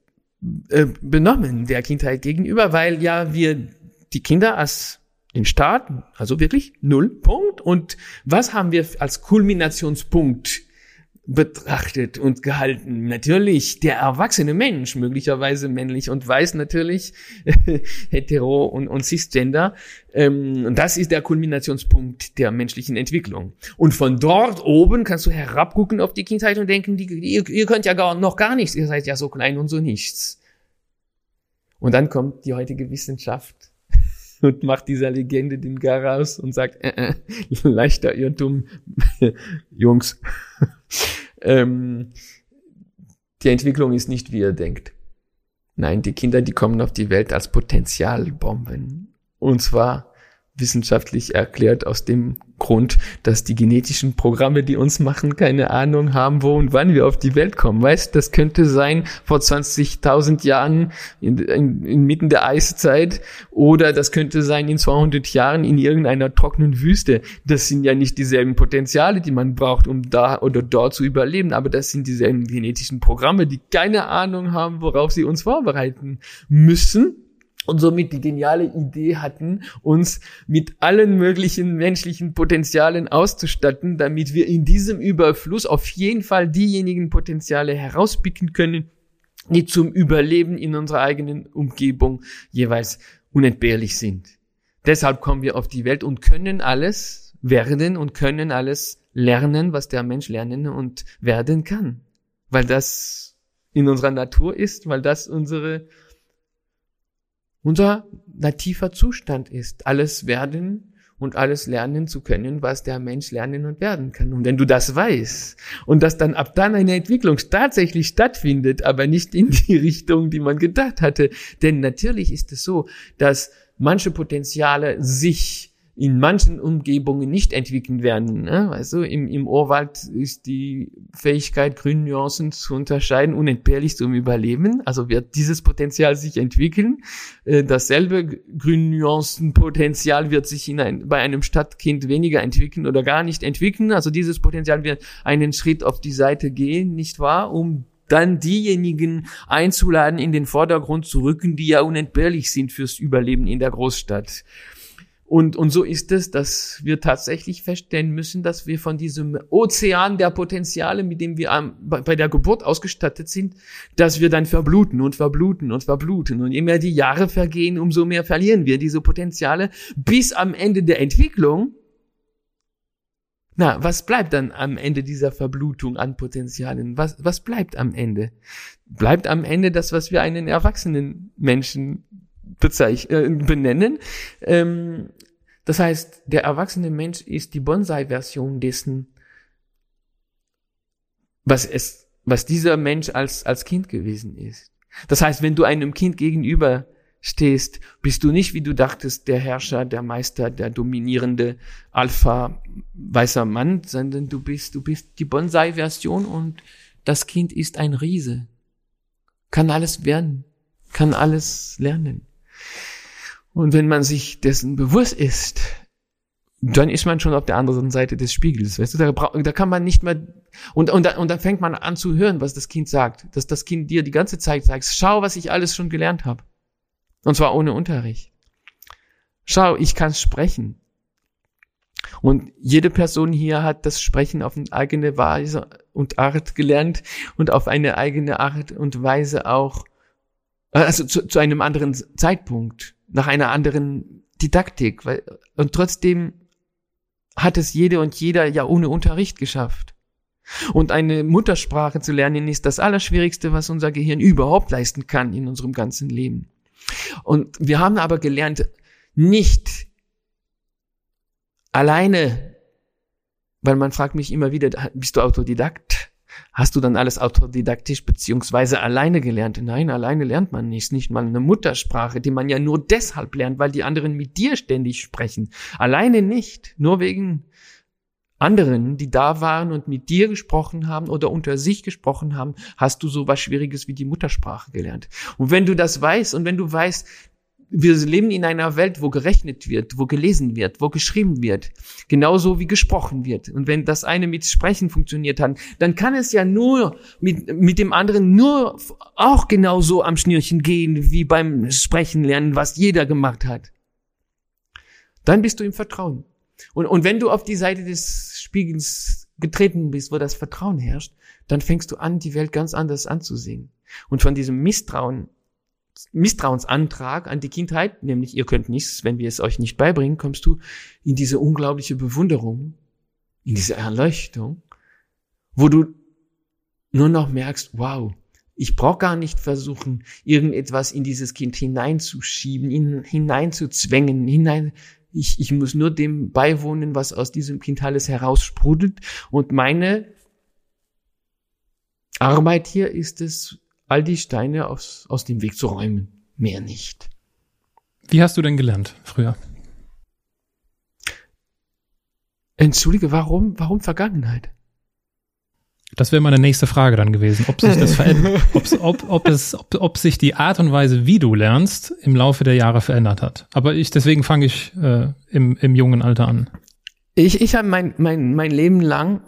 äh, benommen der Kindheit gegenüber, weil ja wir die Kinder als den Staat, also wirklich null Punkt. Und was haben wir als Kulminationspunkt betrachtet und gehalten. Natürlich der erwachsene Mensch, möglicherweise männlich und weiß natürlich, hetero und, und cisgender. Ähm, das ist der Kulminationspunkt der menschlichen Entwicklung. Und von dort oben kannst du herabgucken auf die Kindheit und denken, die, ihr, ihr könnt ja gar, noch gar nichts, ihr seid ja so klein und so nichts. Und dann kommt die heutige Wissenschaft und macht dieser Legende den Garaus und sagt, äh, äh, leichter Irrtum, Jungs ähm, die Entwicklung ist nicht, wie ihr denkt. Nein, die Kinder, die kommen auf die Welt als Potenzialbomben. Und zwar wissenschaftlich erklärt aus dem Grund, dass die genetischen Programme, die uns machen, keine Ahnung haben, wo und wann wir auf die Welt kommen. Weißt, das könnte sein vor 20.000 Jahren in, in, inmitten der Eiszeit oder das könnte sein in 200 Jahren in irgendeiner trockenen Wüste. Das sind ja nicht dieselben Potenziale, die man braucht, um da oder dort zu überleben, aber das sind dieselben genetischen Programme, die keine Ahnung haben, worauf sie uns vorbereiten müssen und somit die geniale Idee hatten, uns mit allen möglichen menschlichen Potenzialen auszustatten, damit wir in diesem Überfluss auf jeden Fall diejenigen Potenziale herauspicken können, die zum Überleben in unserer eigenen Umgebung jeweils unentbehrlich sind. Deshalb kommen wir auf die Welt und können alles werden und können alles lernen, was der Mensch lernen und werden kann. Weil das in unserer Natur ist, weil das unsere unser nativer Zustand ist, alles werden und alles lernen zu können, was der Mensch lernen und werden kann. Und wenn du das weißt und dass dann ab dann eine Entwicklung tatsächlich stattfindet, aber nicht in die Richtung, die man gedacht hatte, denn natürlich ist es so, dass manche Potenziale sich in manchen Umgebungen nicht entwickeln werden. Ne? Also im, im Urwald ist die Fähigkeit, Grünnuancen zu unterscheiden, unentbehrlich zum Überleben. Also wird dieses Potenzial sich entwickeln. Äh, dasselbe Grünnuancenpotenzial wird sich in ein, bei einem Stadtkind weniger entwickeln oder gar nicht entwickeln. Also dieses Potenzial wird einen Schritt auf die Seite gehen, nicht wahr? Um dann diejenigen einzuladen, in den Vordergrund zu rücken, die ja unentbehrlich sind fürs Überleben in der Großstadt. Und, und so ist es, dass wir tatsächlich feststellen müssen, dass wir von diesem Ozean der Potenziale, mit dem wir am, bei der Geburt ausgestattet sind, dass wir dann verbluten und verbluten und verbluten. Und je mehr die Jahre vergehen, umso mehr verlieren wir diese Potenziale bis am Ende der Entwicklung. Na, was bleibt dann am Ende dieser Verblutung an Potenzialen? Was, was bleibt am Ende? Bleibt am Ende das, was wir einen erwachsenen Menschen äh, benennen. Ähm, das heißt, der erwachsene Mensch ist die Bonsai-Version dessen, was es, was dieser Mensch als, als Kind gewesen ist. Das heißt, wenn du einem Kind gegenüber stehst, bist du nicht, wie du dachtest, der Herrscher, der Meister, der dominierende Alpha weißer Mann, sondern du bist, du bist die Bonsai-Version und das Kind ist ein Riese. Kann alles werden, kann alles lernen. Und wenn man sich dessen bewusst ist, dann ist man schon auf der anderen Seite des Spiegels. Weißt du, da, da kann man nicht mehr und und, und dann fängt man an zu hören, was das Kind sagt, dass das Kind dir die ganze Zeit sagt: Schau, was ich alles schon gelernt habe, und zwar ohne Unterricht. Schau, ich kann sprechen. Und jede Person hier hat das Sprechen auf eine eigene Weise und Art gelernt und auf eine eigene Art und Weise auch Also zu, zu einem anderen Zeitpunkt, nach einer anderen Didaktik. Weil, und trotzdem hat es jede und jeder ja ohne Unterricht geschafft. Und eine Muttersprache zu lernen ist das Allerschwierigste, was unser Gehirn überhaupt leisten kann in unserem ganzen Leben. Und wir haben aber gelernt, nicht alleine, weil man fragt mich immer wieder, bist du Autodidakt? Hast du dann alles autodidaktisch beziehungsweise alleine gelernt? Nein, alleine lernt man nicht. Nicht mal eine Muttersprache, die man ja nur deshalb lernt, weil die anderen mit dir ständig sprechen. Alleine nicht. Nur wegen anderen, die da waren und mit dir gesprochen haben oder unter sich gesprochen haben, hast du so was Schwieriges wie die Muttersprache gelernt. Und wenn du das weißt und wenn du weißt, wir leben in einer Welt, wo gerechnet wird, wo gelesen wird, wo geschrieben wird, genauso wie gesprochen wird. Und wenn das eine mit Sprechen funktioniert hat, dann kann es ja nur mit, mit dem anderen nur auch genauso am Schnürchen gehen, wie beim Sprechen lernen, was jeder gemacht hat. Dann bist du im Vertrauen. Und, und wenn du auf die Seite des Spiegels getreten bist, wo das Vertrauen herrscht, dann fängst du an, die Welt ganz anders anzusehen. Und von diesem Misstrauen Misstrauensantrag an die Kindheit, nämlich ihr könnt nichts, wenn wir es euch nicht beibringen, kommst du in diese unglaubliche Bewunderung, in diese Erleuchtung, wo du nur noch merkst, wow, ich brauche gar nicht versuchen, irgendetwas in dieses Kind hineinzuschieben, ihn hineinzuzwängen, hinein. Ich, ich muss nur dem beiwohnen, was aus diesem Kind alles heraussprudelt. Und meine Arbeit hier ist es, all die Steine aus, aus dem Weg zu räumen. Mehr nicht. Wie hast du denn gelernt früher? Entschuldige, warum, warum Vergangenheit? Das wäre meine nächste Frage dann gewesen, ob sich das verändert, ob, ob, es, ob, ob sich die Art und Weise, wie du lernst, im Laufe der Jahre verändert hat. Aber ich, deswegen fange ich äh, im, im jungen Alter an. Ich, ich habe mein, mein, mein Leben lang,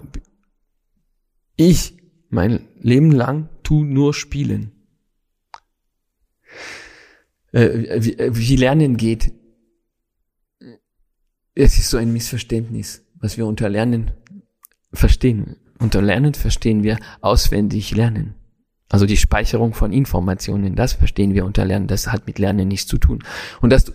ich mein Leben lang tu nur spielen. Äh, wie, wie Lernen geht. Es ist so ein Missverständnis, was wir unter Lernen verstehen. Unter Lernen verstehen wir auswendig lernen. Also die Speicherung von Informationen, das verstehen wir unter Lernen, das hat mit Lernen nichts zu tun. Und das,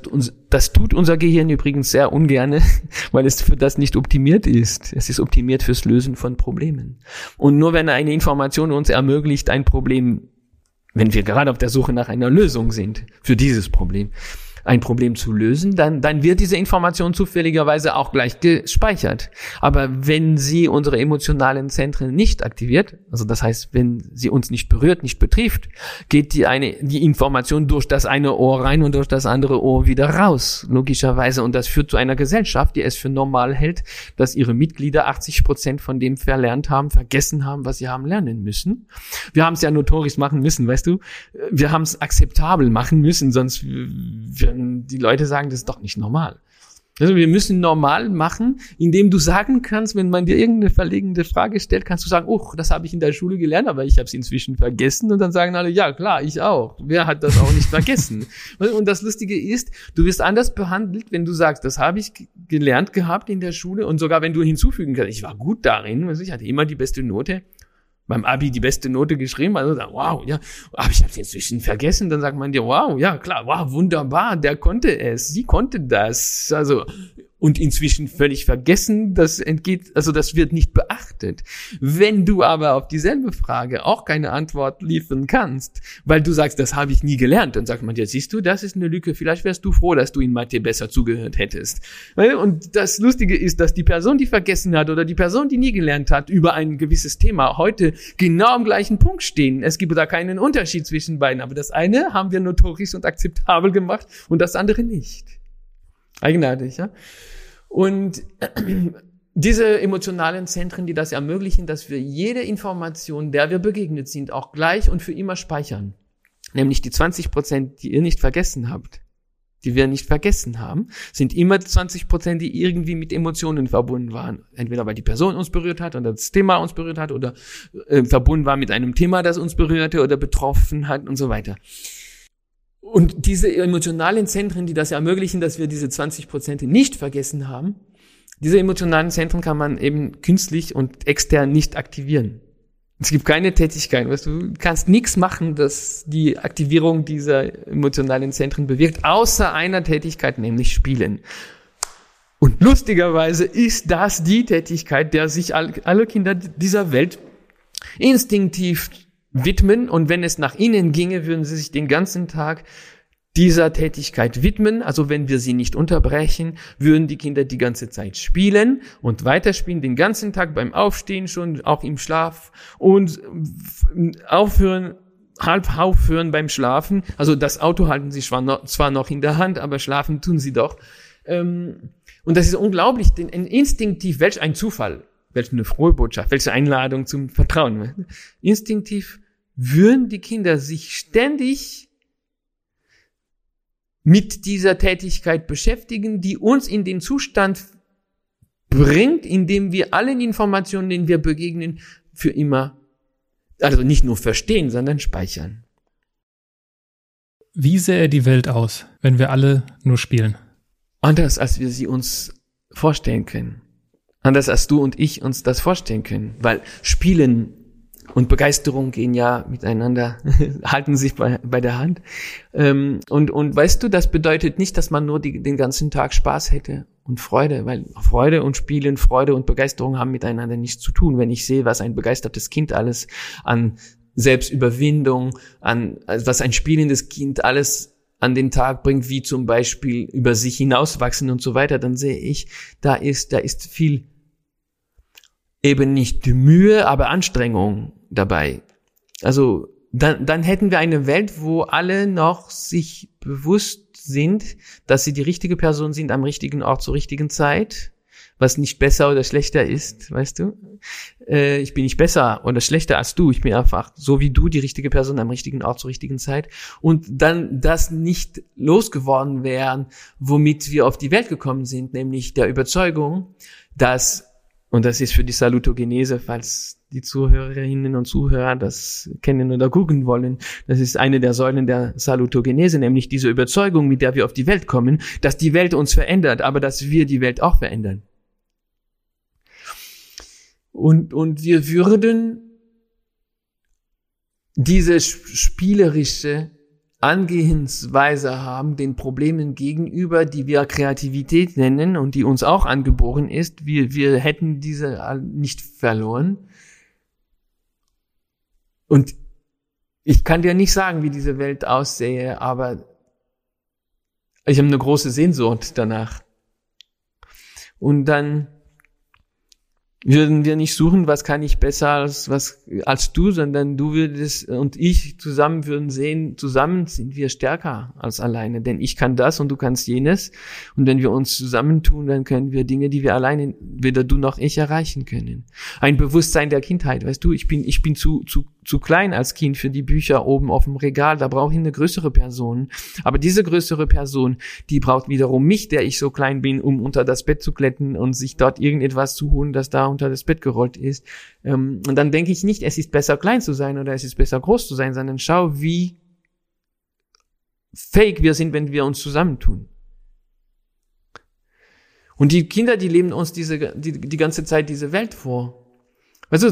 das tut unser Gehirn übrigens sehr ungerne, weil es für das nicht optimiert ist. Es ist optimiert fürs Lösen von Problemen. Und nur wenn eine Information uns ermöglicht, ein Problem, wenn wir gerade auf der Suche nach einer Lösung sind für dieses Problem, ein Problem zu lösen, dann, dann wird diese Information zufälligerweise auch gleich gespeichert. Aber wenn sie unsere emotionalen Zentren nicht aktiviert, also das heißt, wenn sie uns nicht berührt, nicht betrifft, geht die eine, die Information durch das eine Ohr rein und durch das andere Ohr wieder raus, logischerweise. Und das führt zu einer Gesellschaft, die es für normal hält, dass ihre Mitglieder 80 Prozent von dem verlernt haben, vergessen haben, was sie haben lernen müssen. Wir haben es ja notorisch machen müssen, weißt du? Wir haben es akzeptabel machen müssen, sonst wir, die Leute sagen, das ist doch nicht normal. Also wir müssen normal machen, indem du sagen kannst, wenn man dir irgendeine verlegende Frage stellt, kannst du sagen, oh, das habe ich in der Schule gelernt, aber ich habe es inzwischen vergessen. Und dann sagen alle, ja klar, ich auch. Wer hat das auch nicht vergessen? Und das Lustige ist, du wirst anders behandelt, wenn du sagst, das habe ich gelernt gehabt in der Schule. Und sogar wenn du hinzufügen kannst, ich war gut darin, also ich hatte immer die beste Note beim Abi die beste Note geschrieben, also da, wow, ja, aber ich habe es inzwischen vergessen, dann sagt man dir, wow, ja klar, wow, wunderbar, der konnte es, sie konnte das, also und inzwischen völlig vergessen. Das entgeht, also das wird nicht beachtet. Wenn du aber auf dieselbe Frage auch keine Antwort liefern kannst, weil du sagst, das habe ich nie gelernt, dann sagt man dir, siehst du, das ist eine Lücke. Vielleicht wärst du froh, dass du in Mathe besser zugehört hättest. Und das Lustige ist, dass die Person, die vergessen hat oder die Person, die nie gelernt hat, über ein gewisses Thema heute genau am gleichen Punkt stehen. Es gibt da keinen Unterschied zwischen beiden. Aber das eine haben wir notorisch und akzeptabel gemacht und das andere nicht. Eigenartig, ja. Und diese emotionalen Zentren, die das ermöglichen, dass wir jede Information, der wir begegnet sind, auch gleich und für immer speichern. Nämlich die 20 Prozent, die ihr nicht vergessen habt, die wir nicht vergessen haben, sind immer 20 Prozent, die irgendwie mit Emotionen verbunden waren. Entweder weil die Person uns berührt hat oder das Thema uns berührt hat oder äh, verbunden war mit einem Thema, das uns berührte oder betroffen hat und so weiter. Und diese emotionalen Zentren, die das ermöglichen, dass wir diese 20 Prozent nicht vergessen haben, diese emotionalen Zentren kann man eben künstlich und extern nicht aktivieren. Es gibt keine Tätigkeit, weißt du, du kannst nichts machen, das die Aktivierung dieser emotionalen Zentren bewirkt, außer einer Tätigkeit, nämlich Spielen. Und lustigerweise ist das die Tätigkeit, der sich alle Kinder dieser Welt instinktiv widmen. Und wenn es nach ihnen ginge, würden sie sich den ganzen Tag dieser Tätigkeit widmen. Also wenn wir sie nicht unterbrechen, würden die Kinder die ganze Zeit spielen und weiterspielen, den ganzen Tag beim Aufstehen schon, auch im Schlaf und aufhören, halb aufhören beim Schlafen. Also das Auto halten sie zwar noch in der Hand, aber schlafen tun sie doch. Ähm, und das ist unglaublich, denn instinktiv, welch ein Zufall, welch eine frohe Botschaft, welche Einladung zum Vertrauen. Instinktiv würden die Kinder sich ständig mit dieser Tätigkeit beschäftigen, die uns in den Zustand bringt, in dem wir allen Informationen, denen wir begegnen, für immer, also nicht nur verstehen, sondern speichern. Wie sähe die Welt aus, wenn wir alle nur spielen? Anders, als wir sie uns vorstellen können. Anders, als du und ich uns das vorstellen können. Weil Spielen und Begeisterung gehen ja miteinander, halten sich bei, bei der Hand. Ähm, und, und weißt du, das bedeutet nicht, dass man nur die, den ganzen Tag Spaß hätte und Freude, weil Freude und Spielen, Freude und Begeisterung haben miteinander nichts zu tun. Wenn ich sehe, was ein begeistertes Kind alles an Selbstüberwindung, an also was ein spielendes Kind alles an den Tag bringt, wie zum Beispiel über sich hinauswachsen und so weiter, dann sehe ich, da ist, da ist viel eben nicht Mühe, aber Anstrengung dabei. Also dann, dann hätten wir eine Welt, wo alle noch sich bewusst sind, dass sie die richtige Person sind am richtigen Ort zur richtigen Zeit, was nicht besser oder schlechter ist, weißt du? Äh, ich bin nicht besser oder schlechter als du, ich bin einfach so wie du die richtige Person am richtigen Ort zur richtigen Zeit und dann das nicht losgeworden wären, womit wir auf die Welt gekommen sind, nämlich der Überzeugung, dass und das ist für die Salutogenese, falls die Zuhörerinnen und Zuhörer das kennen oder gucken wollen, das ist eine der Säulen der Salutogenese, nämlich diese Überzeugung, mit der wir auf die Welt kommen, dass die Welt uns verändert, aber dass wir die Welt auch verändern. Und, und wir würden diese spielerische Angehensweise haben den Problemen gegenüber, die wir Kreativität nennen und die uns auch angeboren ist. Wir, wir hätten diese nicht verloren. Und ich kann dir nicht sagen, wie diese Welt aussähe, aber ich habe eine große Sehnsucht danach. Und dann würden wir nicht suchen, was kann ich besser als, was, als du, sondern du würdest und ich zusammen würden sehen, zusammen sind wir stärker als alleine, denn ich kann das und du kannst jenes. Und wenn wir uns zusammentun, dann können wir Dinge, die wir alleine, weder du noch ich erreichen können. Ein Bewusstsein der Kindheit, weißt du, ich bin, ich bin zu, zu, zu klein als Kind für die Bücher oben auf dem Regal, da brauche ich eine größere Person. Aber diese größere Person, die braucht wiederum mich, der ich so klein bin, um unter das Bett zu kletten und sich dort irgendetwas zu holen, das da unter das Bett gerollt ist. Ähm, und dann denke ich nicht, es ist besser klein zu sein oder es ist besser groß zu sein, sondern schau, wie fake wir sind, wenn wir uns zusammentun. Und die Kinder, die leben uns diese, die, die ganze Zeit diese Welt vor. Also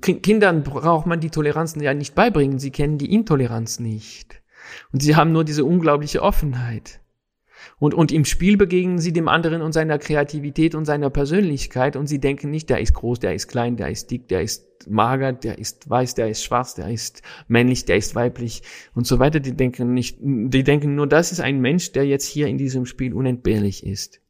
Kindern braucht man die Toleranzen ja nicht beibringen, sie kennen die Intoleranz nicht. Und sie haben nur diese unglaubliche Offenheit. Und, und im Spiel begegnen sie dem anderen und seiner Kreativität und seiner Persönlichkeit und sie denken nicht, der ist groß, der ist klein, der ist dick, der ist mager, der ist weiß, der ist schwarz, der ist männlich, der ist weiblich und so weiter. Die denken nicht, die denken nur, das ist ein Mensch, der jetzt hier in diesem Spiel unentbehrlich ist.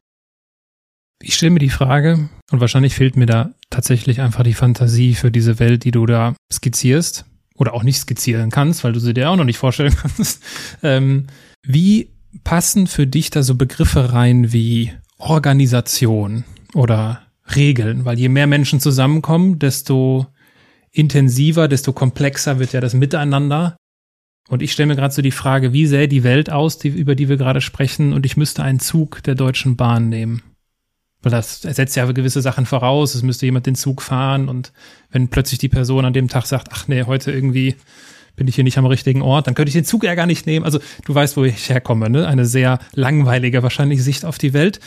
Ich stelle mir die Frage, und wahrscheinlich fehlt mir da tatsächlich einfach die Fantasie für diese Welt, die du da skizzierst oder auch nicht skizzieren kannst, weil du sie dir auch noch nicht vorstellen kannst. Ähm, wie passen für dich da so Begriffe rein wie Organisation oder Regeln? Weil je mehr Menschen zusammenkommen, desto intensiver, desto komplexer wird ja das Miteinander. Und ich stelle mir gerade so die Frage, wie sähe die Welt aus, die, über die wir gerade sprechen, und ich müsste einen Zug der Deutschen Bahn nehmen. Weil das setzt ja gewisse Sachen voraus. Es müsste jemand den Zug fahren und wenn plötzlich die Person an dem Tag sagt, ach nee, heute irgendwie bin ich hier nicht am richtigen Ort, dann könnte ich den Zug ja gar nicht nehmen. Also du weißt, wo ich herkomme, ne? Eine sehr langweilige wahrscheinlich Sicht auf die Welt.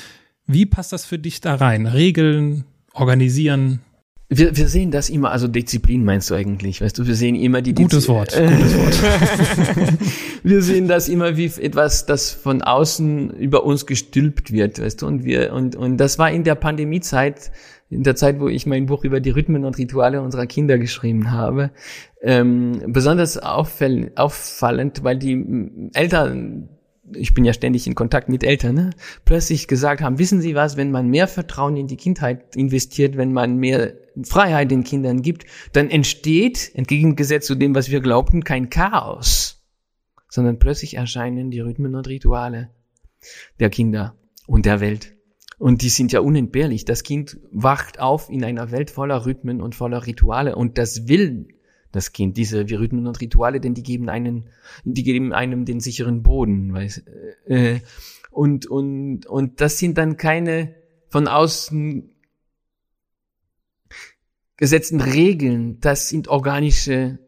Wie passt das für dich da rein? Regeln, organisieren? Wir, wir sehen das immer, also Disziplin meinst du eigentlich, weißt du, wir sehen immer die Gutes Wort, gutes Wort. wir sehen das immer wie etwas, das von außen über uns gestülpt wird, weißt du, und wir, und, und das war in der Pandemiezeit, in der Zeit, wo ich mein Buch über die Rhythmen und Rituale unserer Kinder geschrieben habe, ähm, besonders auffallend, auffallend, weil die Eltern ich bin ja ständig in Kontakt mit Eltern, ne? plötzlich gesagt haben, wissen Sie was, wenn man mehr Vertrauen in die Kindheit investiert, wenn man mehr Freiheit den Kindern gibt, dann entsteht, entgegengesetzt zu dem, was wir glaubten, kein Chaos, sondern plötzlich erscheinen die Rhythmen und Rituale der Kinder und der Welt. Und die sind ja unentbehrlich. Das Kind wacht auf in einer Welt voller Rhythmen und voller Rituale und das will das Kind, diese Rhythmen und Rituale, denn die geben einen, die geben einem den sicheren Boden, weiß, äh, und, und, und das sind dann keine von außen gesetzten Regeln, das sind organische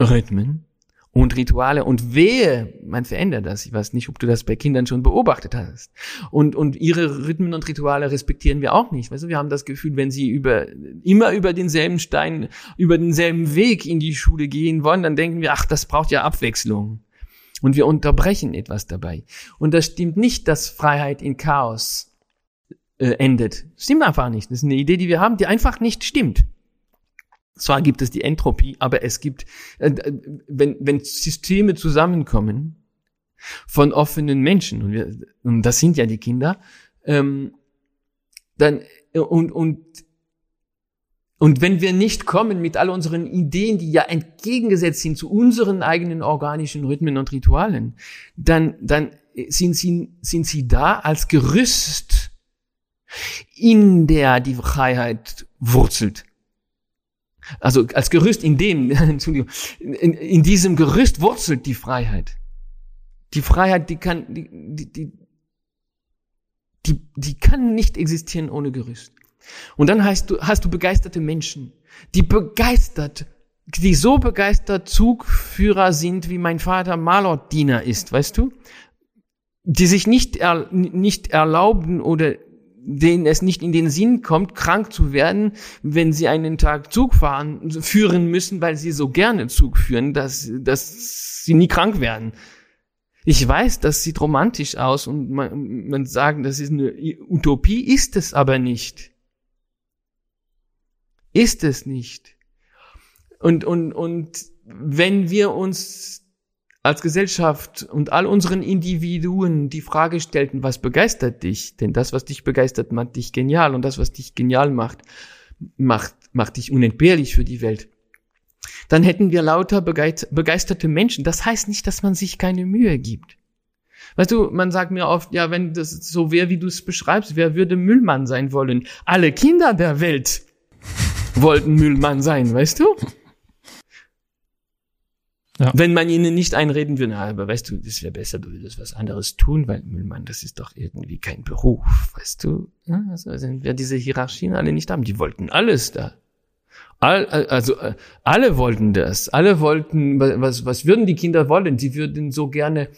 Rhythmen, und Rituale und wehe, man verändert das. Ich weiß nicht, ob du das bei Kindern schon beobachtet hast. Und, und ihre Rhythmen und Rituale respektieren wir auch nicht. Weißt du, wir haben das Gefühl, wenn sie über, immer über denselben Stein, über denselben Weg in die Schule gehen wollen, dann denken wir, ach, das braucht ja Abwechslung. Und wir unterbrechen etwas dabei. Und das stimmt nicht, dass Freiheit in Chaos äh, endet. Stimmt einfach nicht. Das ist eine Idee, die wir haben, die einfach nicht stimmt. Zwar gibt es die Entropie, aber es gibt, äh, wenn, wenn Systeme zusammenkommen von offenen Menschen, und, wir, und das sind ja die Kinder, ähm, dann, und, und, und wenn wir nicht kommen mit all unseren Ideen, die ja entgegengesetzt sind zu unseren eigenen organischen Rhythmen und Ritualen, dann, dann sind sie, sind sie da als Gerüst, in der die Freiheit wurzelt. Also als Gerüst in dem, in, in diesem Gerüst wurzelt die Freiheit. Die Freiheit, die kann, die, die, die, die, kann nicht existieren ohne Gerüst. Und dann hast du, hast du begeisterte Menschen, die begeistert, die so begeistert Zugführer sind, wie mein Vater Malordiener ist, weißt du? Die sich nicht, er, nicht erlauben oder denen es nicht in den Sinn kommt, krank zu werden, wenn sie einen Tag Zug fahren, führen müssen, weil sie so gerne Zug führen, dass, dass sie nie krank werden. Ich weiß, das sieht romantisch aus und man, man sagt, das ist eine Utopie, ist es aber nicht. Ist es nicht. Und, und, und wenn wir uns als Gesellschaft und all unseren Individuen die Frage stellten, was begeistert dich? Denn das, was dich begeistert, macht dich genial und das, was dich genial macht, macht, macht dich unentbehrlich für die Welt. Dann hätten wir lauter begeisterte Menschen. Das heißt nicht, dass man sich keine Mühe gibt. Weißt du, man sagt mir oft, ja, wenn das so wäre, wie du es beschreibst, wer würde Müllmann sein wollen? Alle Kinder der Welt wollten Müllmann sein, weißt du? Ja. Wenn man ihnen nicht einreden würde, aber weißt du, das wäre besser, du würdest was anderes tun, weil Müllmann, das ist doch irgendwie kein Beruf, weißt du? Ja, also, also wir diese Hierarchien alle nicht haben, die wollten alles da. All, also äh, alle wollten das, alle wollten, was, was würden die Kinder wollen? Sie würden so gerne,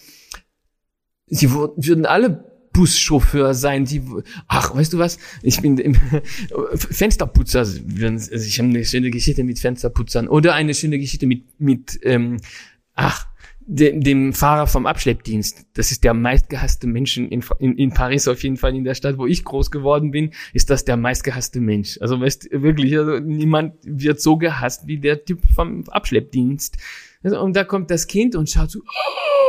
sie würden alle Buschauffeur sein, die, ach, weißt du was? Ich bin im Fensterputzer. Also ich habe eine schöne Geschichte mit Fensterputzern oder eine schöne Geschichte mit mit ähm, ach dem, dem Fahrer vom Abschleppdienst. Das ist der meistgehasste Mensch in, in, in Paris auf jeden Fall in der Stadt, wo ich groß geworden bin, ist das der meistgehasste Mensch. Also weißt wirklich, also niemand wird so gehasst wie der Typ vom Abschleppdienst. Also, und da kommt das Kind und schaut so. Oh,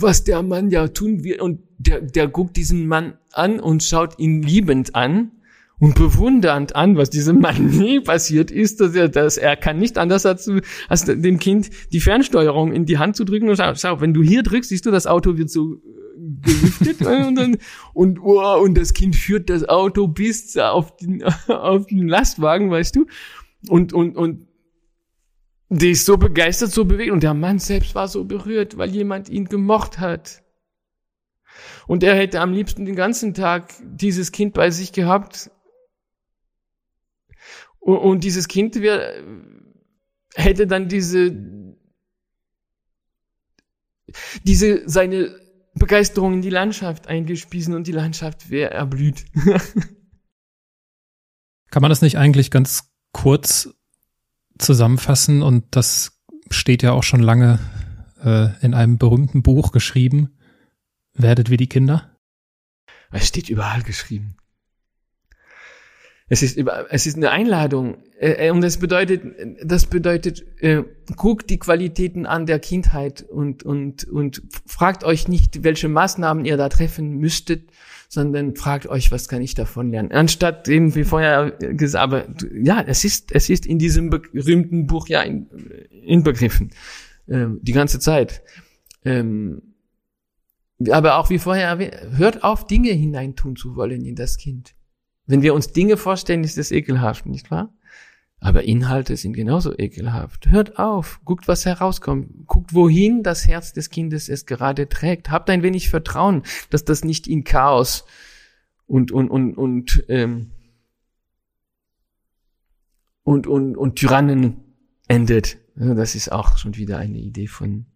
was der Mann ja tun will. Und der, der guckt diesen Mann an und schaut ihn liebend an und bewundernd an, was diesem Mann nie passiert ist, dass er, dass er kann nicht anders als, als dem Kind die Fernsteuerung in die Hand zu drücken und schau, schau, wenn du hier drückst, siehst du, das Auto wird so äh, gelüftet und, dann, und, oh, und das Kind führt das Auto bis auf den, auf den Lastwagen, weißt du, und, und, und die ist so begeistert, so bewegt. Und der Mann selbst war so berührt, weil jemand ihn gemocht hat. Und er hätte am liebsten den ganzen Tag dieses Kind bei sich gehabt. Und, und dieses Kind wär, hätte dann diese, diese, seine Begeisterung in die Landschaft eingespiesen und die Landschaft wäre erblüht. Kann man das nicht eigentlich ganz kurz zusammenfassen? Und das steht ja auch schon lange äh, in einem berühmten Buch geschrieben. Werdet wie die Kinder? Es steht überall geschrieben. Es ist, über, es ist eine Einladung. Äh, äh, und das bedeutet, das bedeutet, äh, guckt die Qualitäten an der Kindheit und, und, und fragt euch nicht, welche Maßnahmen ihr da treffen müsstet, sondern fragt euch, was kann ich davon lernen? Anstatt eben wie vorher gesagt, aber ja, es ist, es ist in diesem berühmten Buch ja in, inbegriffen. Ähm, die ganze Zeit. Ähm, aber auch wie vorher erwähnt, hört auf, Dinge hineintun zu wollen in das Kind. Wenn wir uns Dinge vorstellen, ist das ekelhaft, nicht wahr? Aber Inhalte sind genauso ekelhaft. Hört auf, guckt, was herauskommt, guckt, wohin das Herz des Kindes es gerade trägt. Habt ein wenig Vertrauen, dass das nicht in Chaos und und und und ähm, und und, und Tyrannen endet. Also das ist auch schon wieder eine Idee von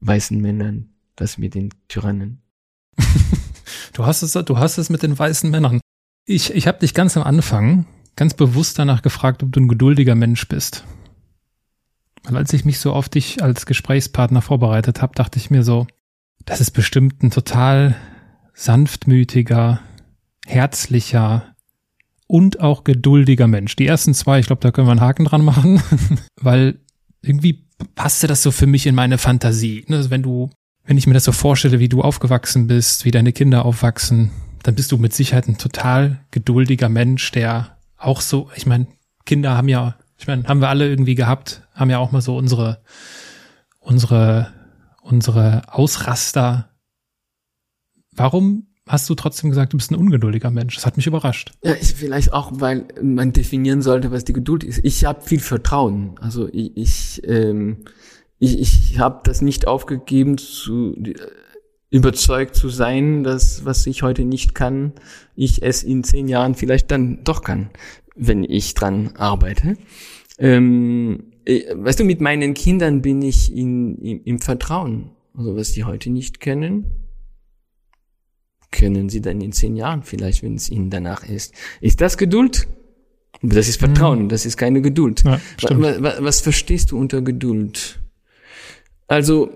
weißen Männern, das mit den Tyrannen. du hast es, du hast es mit den weißen Männern. Ich, ich habe dich ganz am Anfang ganz bewusst danach gefragt, ob du ein geduldiger Mensch bist. Weil als ich mich so auf dich als Gesprächspartner vorbereitet habe, dachte ich mir so, das ist bestimmt ein total sanftmütiger, herzlicher und auch geduldiger Mensch. Die ersten zwei, ich glaube, da können wir einen Haken dran machen, weil irgendwie passte das so für mich in meine Fantasie. Also wenn du, wenn ich mir das so vorstelle, wie du aufgewachsen bist, wie deine Kinder aufwachsen, dann bist du mit Sicherheit ein total geduldiger Mensch, der auch so, ich meine, Kinder haben ja, ich meine, haben wir alle irgendwie gehabt, haben ja auch mal so unsere, unsere, unsere Ausraster. Warum hast du trotzdem gesagt, du bist ein ungeduldiger Mensch? Das hat mich überrascht. Ja, ich, vielleicht auch, weil man definieren sollte, was die Geduld ist. Ich habe viel Vertrauen. Also ich, ich, ähm, ich, ich habe das nicht aufgegeben zu überzeugt zu sein, dass was ich heute nicht kann, ich es in zehn Jahren vielleicht dann doch kann, wenn ich dran arbeite. Ähm, äh, weißt du, mit meinen Kindern bin ich in, im, im Vertrauen. Also was die heute nicht kennen, können sie dann in zehn Jahren vielleicht, wenn es ihnen danach ist. Ist das Geduld? Das ist Vertrauen, mhm. das ist keine Geduld. Ja, was, was, was verstehst du unter Geduld? Also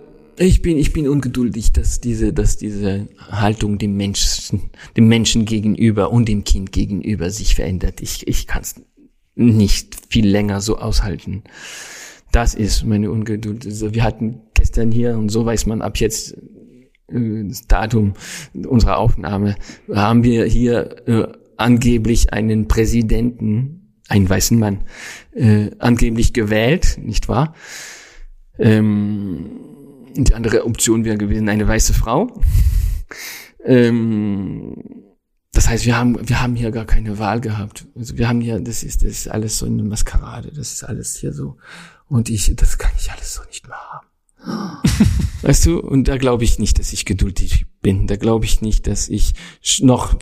ich bin, ich bin ungeduldig, dass diese, dass diese Haltung dem Menschen, dem Menschen gegenüber und dem Kind gegenüber sich verändert. Ich, ich kann es nicht viel länger so aushalten. Das ist meine Ungeduld. Also wir hatten gestern hier, und so weiß man ab jetzt äh, das Datum unserer Aufnahme, haben wir hier äh, angeblich einen Präsidenten, einen weißen Mann, äh, angeblich gewählt, nicht wahr? Ähm, die andere Option wäre gewesen, eine weiße Frau. ähm, das heißt, wir haben, wir haben hier gar keine Wahl gehabt. Also wir haben hier, das ist, das ist alles so eine Maskerade. Das ist alles hier so. Und ich, das kann ich alles so nicht mehr haben. weißt du? Und da glaube ich nicht, dass ich geduldig bin. Da glaube ich nicht, dass ich noch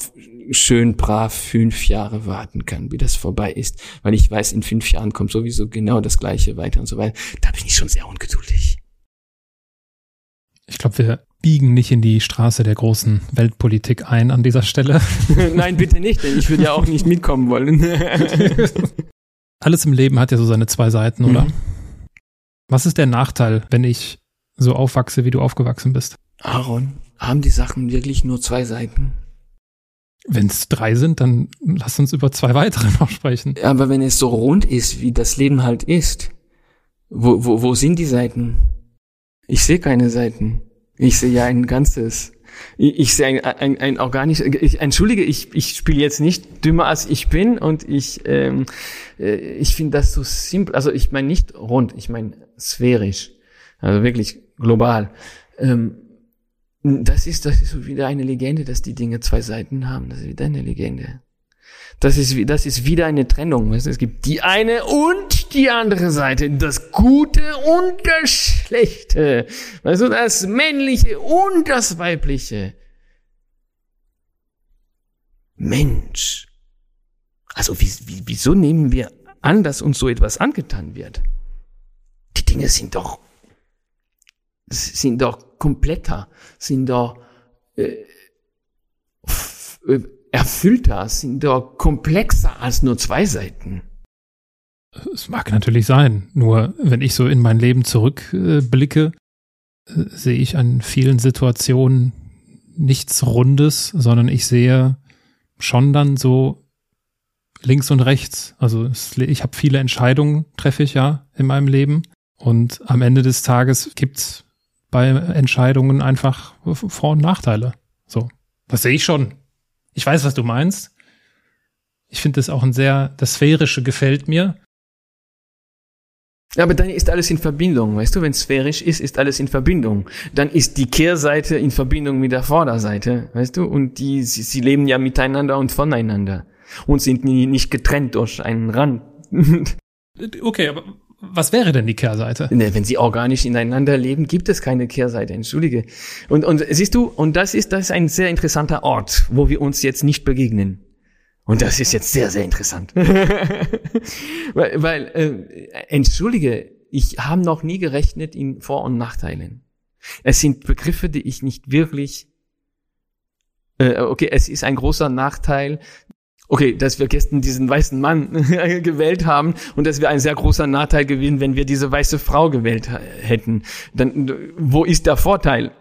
schön brav fünf Jahre warten kann, wie das vorbei ist. Weil ich weiß, in fünf Jahren kommt sowieso genau das Gleiche weiter und so weiter. Da bin ich schon sehr ungeduldig. Ich glaube, wir biegen nicht in die Straße der großen Weltpolitik ein an dieser Stelle. Nein, bitte nicht, denn ich würde ja auch nicht mitkommen wollen. Alles im Leben hat ja so seine zwei Seiten, oder? Mhm. Was ist der Nachteil, wenn ich so aufwachse, wie du aufgewachsen bist? Aaron, haben die Sachen wirklich nur zwei Seiten? Wenn es drei sind, dann lass uns über zwei weitere noch sprechen. Aber wenn es so rund ist, wie das Leben halt ist, wo, wo, wo sind die Seiten? Ich sehe keine Seiten. Ich sehe ja ein Ganzes. Ich, ich sehe ein, ein, ein organisch. Ich, entschuldige, ich, ich spiele jetzt nicht dümmer als ich bin und ich ähm, äh, ich finde das so simpel. Also ich meine nicht rund, ich meine sphärisch, also wirklich global. Ähm, das ist das ist wieder eine Legende, dass die Dinge zwei Seiten haben. Das ist wieder eine Legende. Das ist, das ist wieder eine Trennung. Es gibt die eine und die andere Seite. Das Gute und das Schlechte. Weißt du, das Männliche und das Weibliche. Mensch. Also wie, wie, wieso nehmen wir an, dass uns so etwas angetan wird? Die Dinge sind doch, sind doch kompletter, sind doch äh, erfüllter, sind doch komplexer als nur zwei Seiten. Es mag natürlich sein, nur wenn ich so in mein Leben zurückblicke, äh, sehe ich an vielen Situationen nichts Rundes, sondern ich sehe schon dann so links und rechts. Also ich habe viele Entscheidungen, treffe ich ja in meinem Leben. Und am Ende des Tages gibt's bei Entscheidungen einfach Vor- und Nachteile. So, das sehe ich schon. Ich weiß, was du meinst. Ich finde das auch ein sehr, das Sphärische gefällt mir. Ja, aber dann ist alles in Verbindung, weißt du, wenn sphärisch ist, ist alles in Verbindung. Dann ist die Kehrseite in Verbindung mit der Vorderseite, weißt du, und die, sie, sie leben ja miteinander und voneinander und sind nie, nicht getrennt durch einen Rand. okay, aber was wäre denn die Kehrseite? Ne, wenn sie organisch ineinander leben, gibt es keine Kehrseite, entschuldige. Und, und siehst du, und das ist, das ist ein sehr interessanter Ort, wo wir uns jetzt nicht begegnen. Und das ist jetzt sehr, sehr interessant. weil, weil äh, entschuldige, ich habe noch nie gerechnet in Vor- und Nachteilen. Es sind Begriffe, die ich nicht wirklich. Äh, okay, es ist ein großer Nachteil. Okay, dass wir gestern diesen weißen Mann gewählt haben und das wäre ein sehr großer Nachteil gewesen, wenn wir diese weiße Frau gewählt hätten. Dann, wo ist der Vorteil?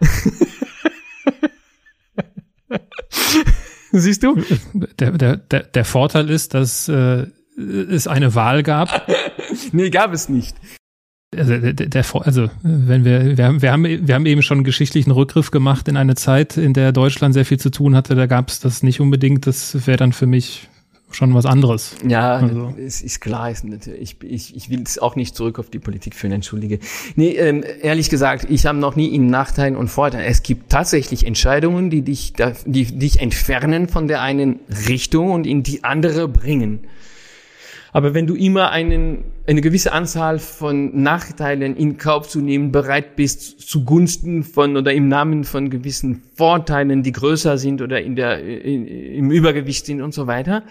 Siehst du? Der, der, der, der Vorteil ist, dass äh, es eine Wahl gab. nee, gab es nicht. Also, der, der, also wenn wir, wir haben, wir haben, wir haben eben schon einen geschichtlichen Rückgriff gemacht in eine Zeit, in der Deutschland sehr viel zu tun hatte. Da gab es das nicht unbedingt. Das wäre dann für mich schon was anderes. Ja, also. es ist klar. Ich, ich, ich will es auch nicht zurück auf die Politik führen, entschuldige. Nee, ähm, ehrlich gesagt, ich habe noch nie in Nachteilen und Vorteilen. Es gibt tatsächlich Entscheidungen, die dich, die dich entfernen von der einen Richtung und in die andere bringen. Aber wenn du immer einen, eine gewisse Anzahl von Nachteilen in Kauf zu nehmen bereit bist, zugunsten von oder im Namen von gewissen Vorteilen, die größer sind oder in der, in, im Übergewicht sind und so weiter,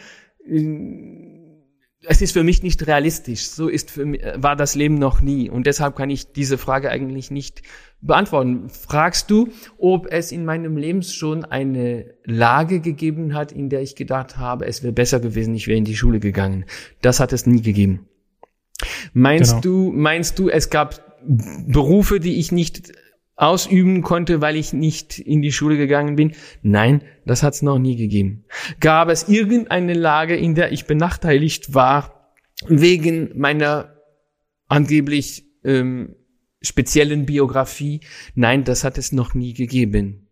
es ist für mich nicht realistisch. So ist für mich, war das Leben noch nie. Und deshalb kann ich diese Frage eigentlich nicht beantworten. Fragst du, ob es in meinem Leben schon eine Lage gegeben hat, in der ich gedacht habe, es wäre besser gewesen, ich wäre in die Schule gegangen. Das hat es nie gegeben. Meinst genau. du, meinst du, es gab Berufe, die ich nicht ausüben konnte, weil ich nicht in die Schule gegangen bin? Nein, das hat es noch nie gegeben. Gab es irgendeine Lage, in der ich benachteiligt war, wegen meiner angeblich ähm, speziellen Biografie? Nein, das hat es noch nie gegeben.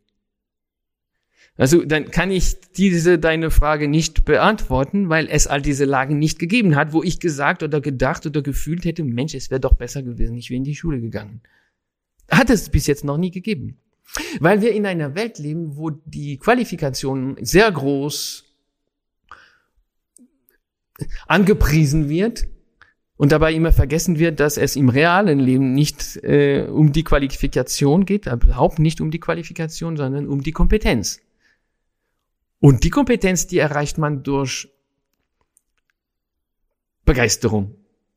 Also dann kann ich diese deine Frage nicht beantworten, weil es all diese Lagen nicht gegeben hat, wo ich gesagt oder gedacht oder gefühlt hätte, Mensch, es wäre doch besser gewesen, ich wäre in die Schule gegangen. Hat es bis jetzt noch nie gegeben. Weil wir in einer Welt leben, wo die Qualifikation sehr groß angepriesen wird und dabei immer vergessen wird, dass es im realen Leben nicht äh, um die Qualifikation geht, überhaupt nicht um die Qualifikation, sondern um die Kompetenz. Und die Kompetenz, die erreicht man durch Begeisterung.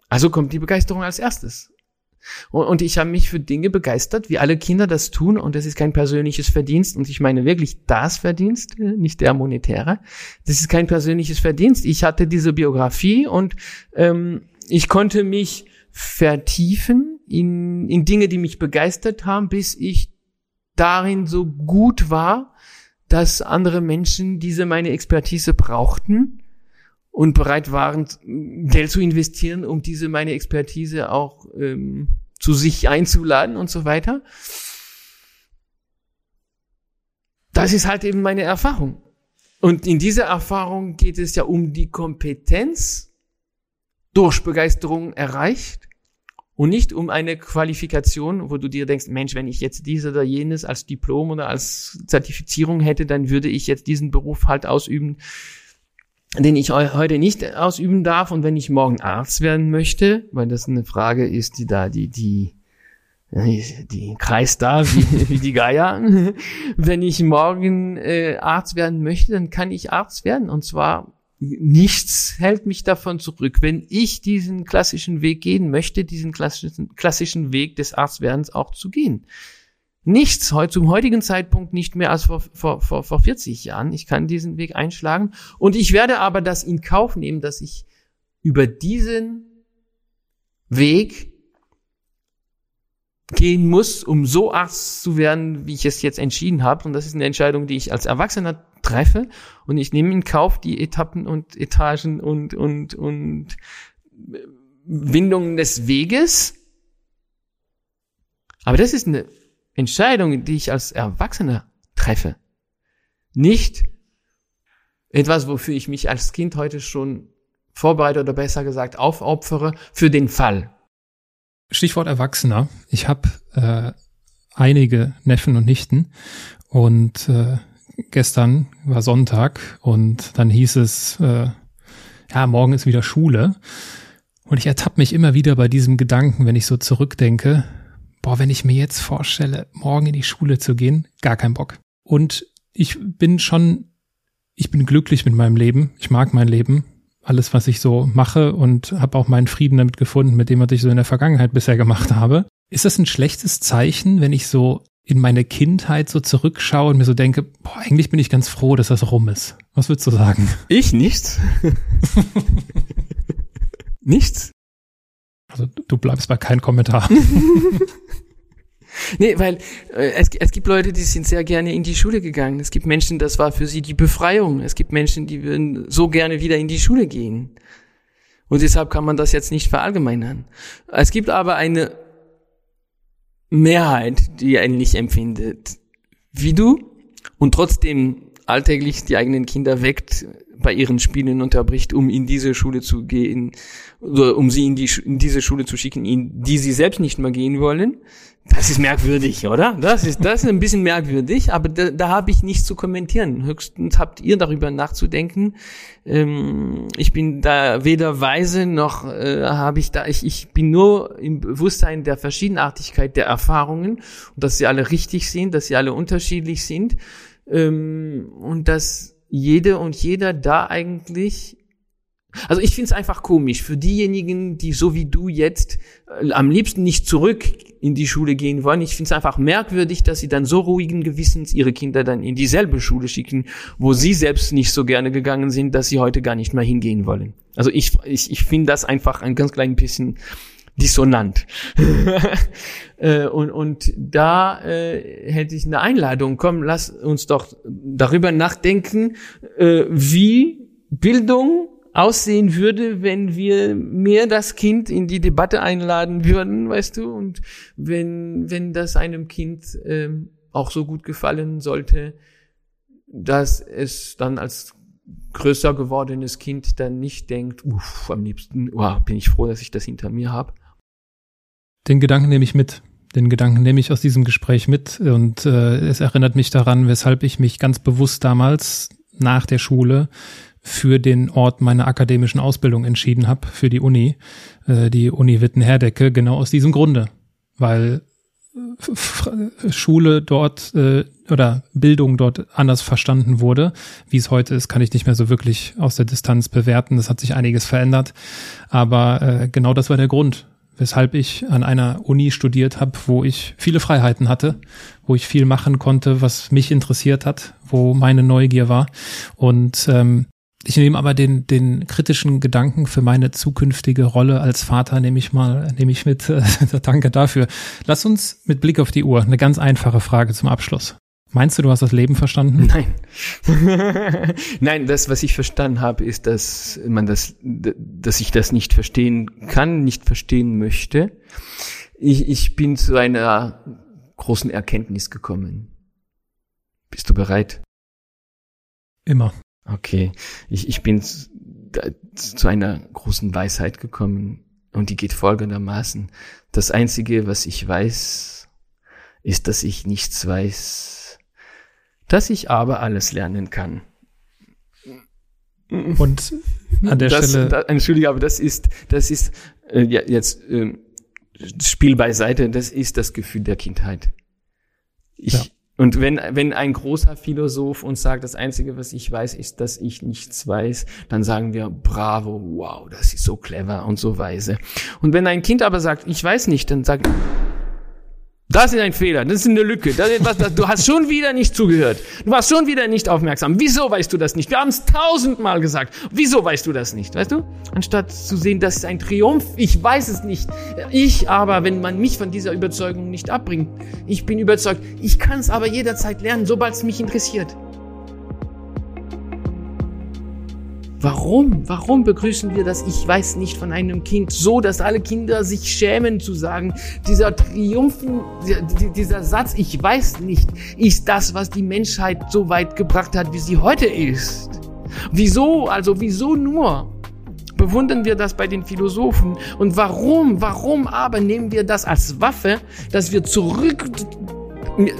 Also kommt die Begeisterung als erstes. Und ich habe mich für Dinge begeistert, wie alle Kinder das tun. Und das ist kein persönliches Verdienst. Und ich meine wirklich das Verdienst, äh, nicht der monetäre. Das ist kein persönliches Verdienst. Ich hatte diese Biografie und ähm, ich konnte mich vertiefen in, in Dinge, die mich begeistert haben, bis ich darin so gut war, dass andere Menschen diese meine Expertise brauchten und bereit waren, Geld zu investieren, um diese meine Expertise auch ähm, zu sich einzuladen und so weiter. Das ist halt eben meine Erfahrung. Und in dieser Erfahrung geht es ja um die Kompetenz durch Begeisterung erreicht und nicht um eine Qualifikation, wo du dir denkst, Mensch, wenn ich jetzt dieses oder jenes als Diplom oder als Zertifizierung hätte, dann würde ich jetzt diesen Beruf halt ausüben, den ich heute nicht ausüben darf. Und wenn ich morgen Arzt werden möchte, weil das eine Frage ist, die da, die, die, die kreist da wie, wie die Geier. wenn ich morgen äh, Arzt werden möchte, dann kann ich Arzt werden. Und zwar nichts hält mich davon zurück. Wenn ich diesen klassischen Weg gehen möchte, diesen klassischen, klassischen Weg des Arztwerdens auch zu gehen. Nichts, zum heutigen Zeitpunkt nicht mehr als vor, vor, vor, vor 40 Jahren. Ich kann diesen Weg einschlagen. Und ich werde aber das in Kauf nehmen, dass ich über diesen Weg gehen muss, um so Arzt zu werden, wie ich es jetzt entschieden habe. Und das ist eine Entscheidung, die ich als Erwachsener treffe. Und ich nehme in Kauf die Etappen und Etagen und, und, und Windungen des Weges. Aber das ist eine Entscheidung, die ich als Erwachsener treffe. Nicht etwas, wofür ich mich als Kind heute schon vorbereite oder besser gesagt aufopfere für den Fall. Stichwort Erwachsener. Ich habe äh, einige Neffen und Nichten und äh, gestern war Sonntag und dann hieß es, äh, ja, morgen ist wieder Schule. Und ich ertappe mich immer wieder bei diesem Gedanken, wenn ich so zurückdenke, boah, wenn ich mir jetzt vorstelle, morgen in die Schule zu gehen, gar kein Bock. Und ich bin schon, ich bin glücklich mit meinem Leben. Ich mag mein Leben alles, was ich so mache und habe auch meinen Frieden damit gefunden, mit dem, was ich so in der Vergangenheit bisher gemacht habe. Ist das ein schlechtes Zeichen, wenn ich so in meine Kindheit so zurückschaue und mir so denke, boah, eigentlich bin ich ganz froh, dass das rum ist. Was würdest du sagen? Ich nicht. Nichts. Also du bleibst bei keinem Kommentar. Nee, weil äh, es, es gibt Leute, die sind sehr gerne in die Schule gegangen. Es gibt Menschen, das war für sie die Befreiung. Es gibt Menschen, die würden so gerne wieder in die Schule gehen. Und deshalb kann man das jetzt nicht verallgemeinern. Es gibt aber eine Mehrheit, die ähnlich empfindet wie du und trotzdem alltäglich die eigenen Kinder weckt, bei ihren Spielen unterbricht, um in diese Schule zu gehen, oder um sie in, die, in diese Schule zu schicken, in die sie selbst nicht mehr gehen wollen. Das ist merkwürdig, oder? Das ist, das ist ein bisschen merkwürdig, aber da, da habe ich nichts zu kommentieren. Höchstens habt ihr darüber nachzudenken. Ähm, ich bin da weder weise noch äh, habe ich da, ich, ich bin nur im Bewusstsein der Verschiedenartigkeit der Erfahrungen und dass sie alle richtig sind, dass sie alle unterschiedlich sind ähm, und dass jede und jeder da eigentlich also ich finde es einfach komisch für diejenigen, die so wie du jetzt äh, am liebsten nicht zurück in die Schule gehen wollen. Ich finde es einfach merkwürdig, dass sie dann so ruhigen Gewissens ihre Kinder dann in dieselbe Schule schicken, wo sie selbst nicht so gerne gegangen sind, dass sie heute gar nicht mehr hingehen wollen. Also ich, ich, ich finde das einfach ein ganz klein bisschen dissonant. äh, und, und da äh, hätte ich eine Einladung. Komm, lass uns doch darüber nachdenken, äh, wie Bildung aussehen würde, wenn wir mehr das Kind in die Debatte einladen würden, weißt du, und wenn, wenn das einem Kind ähm, auch so gut gefallen sollte, dass es dann als größer gewordenes Kind dann nicht denkt, uff, am liebsten, wow, bin ich froh, dass ich das hinter mir habe. Den Gedanken nehme ich mit. Den Gedanken nehme ich aus diesem Gespräch mit und äh, es erinnert mich daran, weshalb ich mich ganz bewusst damals nach der Schule für den Ort meiner akademischen Ausbildung entschieden habe, für die Uni, äh, die Uni Witten-Herdecke, genau aus diesem Grunde. Weil äh, Schule dort äh, oder Bildung dort anders verstanden wurde. Wie es heute ist, kann ich nicht mehr so wirklich aus der Distanz bewerten. Das hat sich einiges verändert. Aber äh, genau das war der Grund, weshalb ich an einer Uni studiert habe, wo ich viele Freiheiten hatte, wo ich viel machen konnte, was mich interessiert hat, wo meine Neugier war. Und ähm, ich nehme aber den, den kritischen Gedanken für meine zukünftige Rolle als Vater, nehme ich mal, nehme ich mit. Danke dafür. Lass uns mit Blick auf die Uhr eine ganz einfache Frage zum Abschluss. Meinst du, du hast das Leben verstanden? Nein. Nein, das, was ich verstanden habe, ist, dass man das, dass ich das nicht verstehen kann, nicht verstehen möchte. Ich, ich bin zu einer großen Erkenntnis gekommen. Bist du bereit? Immer. Okay, ich, ich bin zu einer großen Weisheit gekommen und die geht folgendermaßen. Das Einzige, was ich weiß, ist, dass ich nichts weiß, dass ich aber alles lernen kann. Und an der das, Stelle. Da, Entschuldige, aber das ist, das ist äh, ja, jetzt äh, Spiel beiseite, das ist das Gefühl der Kindheit. Ich, ja. Und wenn, wenn ein großer Philosoph uns sagt, das Einzige, was ich weiß, ist, dass ich nichts weiß, dann sagen wir, bravo, wow, das ist so clever und so weise. Und wenn ein Kind aber sagt, ich weiß nicht, dann sagt, Das ist ein Fehler, das ist eine Lücke. Das ist was, das, du hast schon wieder nicht zugehört. Du warst schon wieder nicht aufmerksam. Wieso weißt du das nicht? Wir haben es tausendmal gesagt. Wieso weißt du das nicht? Weißt du? Anstatt zu sehen, das ist ein Triumph, ich weiß es nicht. Ich aber, wenn man mich von dieser Überzeugung nicht abbringt, ich bin überzeugt, ich kann es aber jederzeit lernen, sobald es mich interessiert. Warum? Warum begrüßen wir das Ich weiß nicht von einem Kind so, dass alle Kinder sich schämen zu sagen, dieser Triumphen, dieser Satz Ich weiß nicht, ist das, was die Menschheit so weit gebracht hat, wie sie heute ist. Wieso? Also wieso nur? Bewundern wir das bei den Philosophen? Und warum? Warum aber nehmen wir das als Waffe, dass wir zurück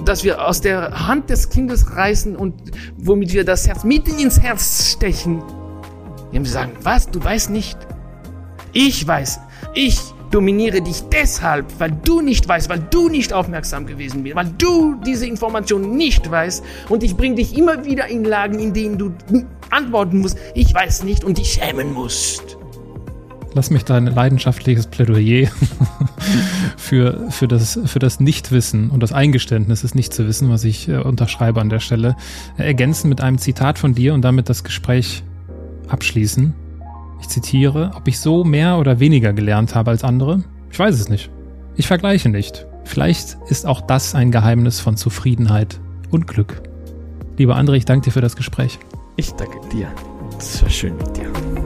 dass wir aus der Hand des Kindes reißen und womit wir das Herz mitten ins Herz stechen die sagen, was, du weißt nicht? Ich weiß, ich dominiere dich deshalb, weil du nicht weißt, weil du nicht aufmerksam gewesen bist, weil du diese Information nicht weißt und ich bringe dich immer wieder in Lagen, in denen du antworten musst, ich weiß nicht und dich schämen musst. Lass mich dein leidenschaftliches Plädoyer für, für das, für das Nichtwissen und das Eingeständnis, es nicht zu wissen, was ich äh, unterschreibe an der Stelle, ergänzen mit einem Zitat von dir und damit das Gespräch abschließen. Ich zitiere, ob ich so mehr oder weniger gelernt habe als andere? Ich weiß es nicht. Ich vergleiche nicht. Vielleicht ist auch das ein Geheimnis von Zufriedenheit und Glück. Lieber André, ich danke dir für das Gespräch. Ich danke dir. Es war schön mit dir.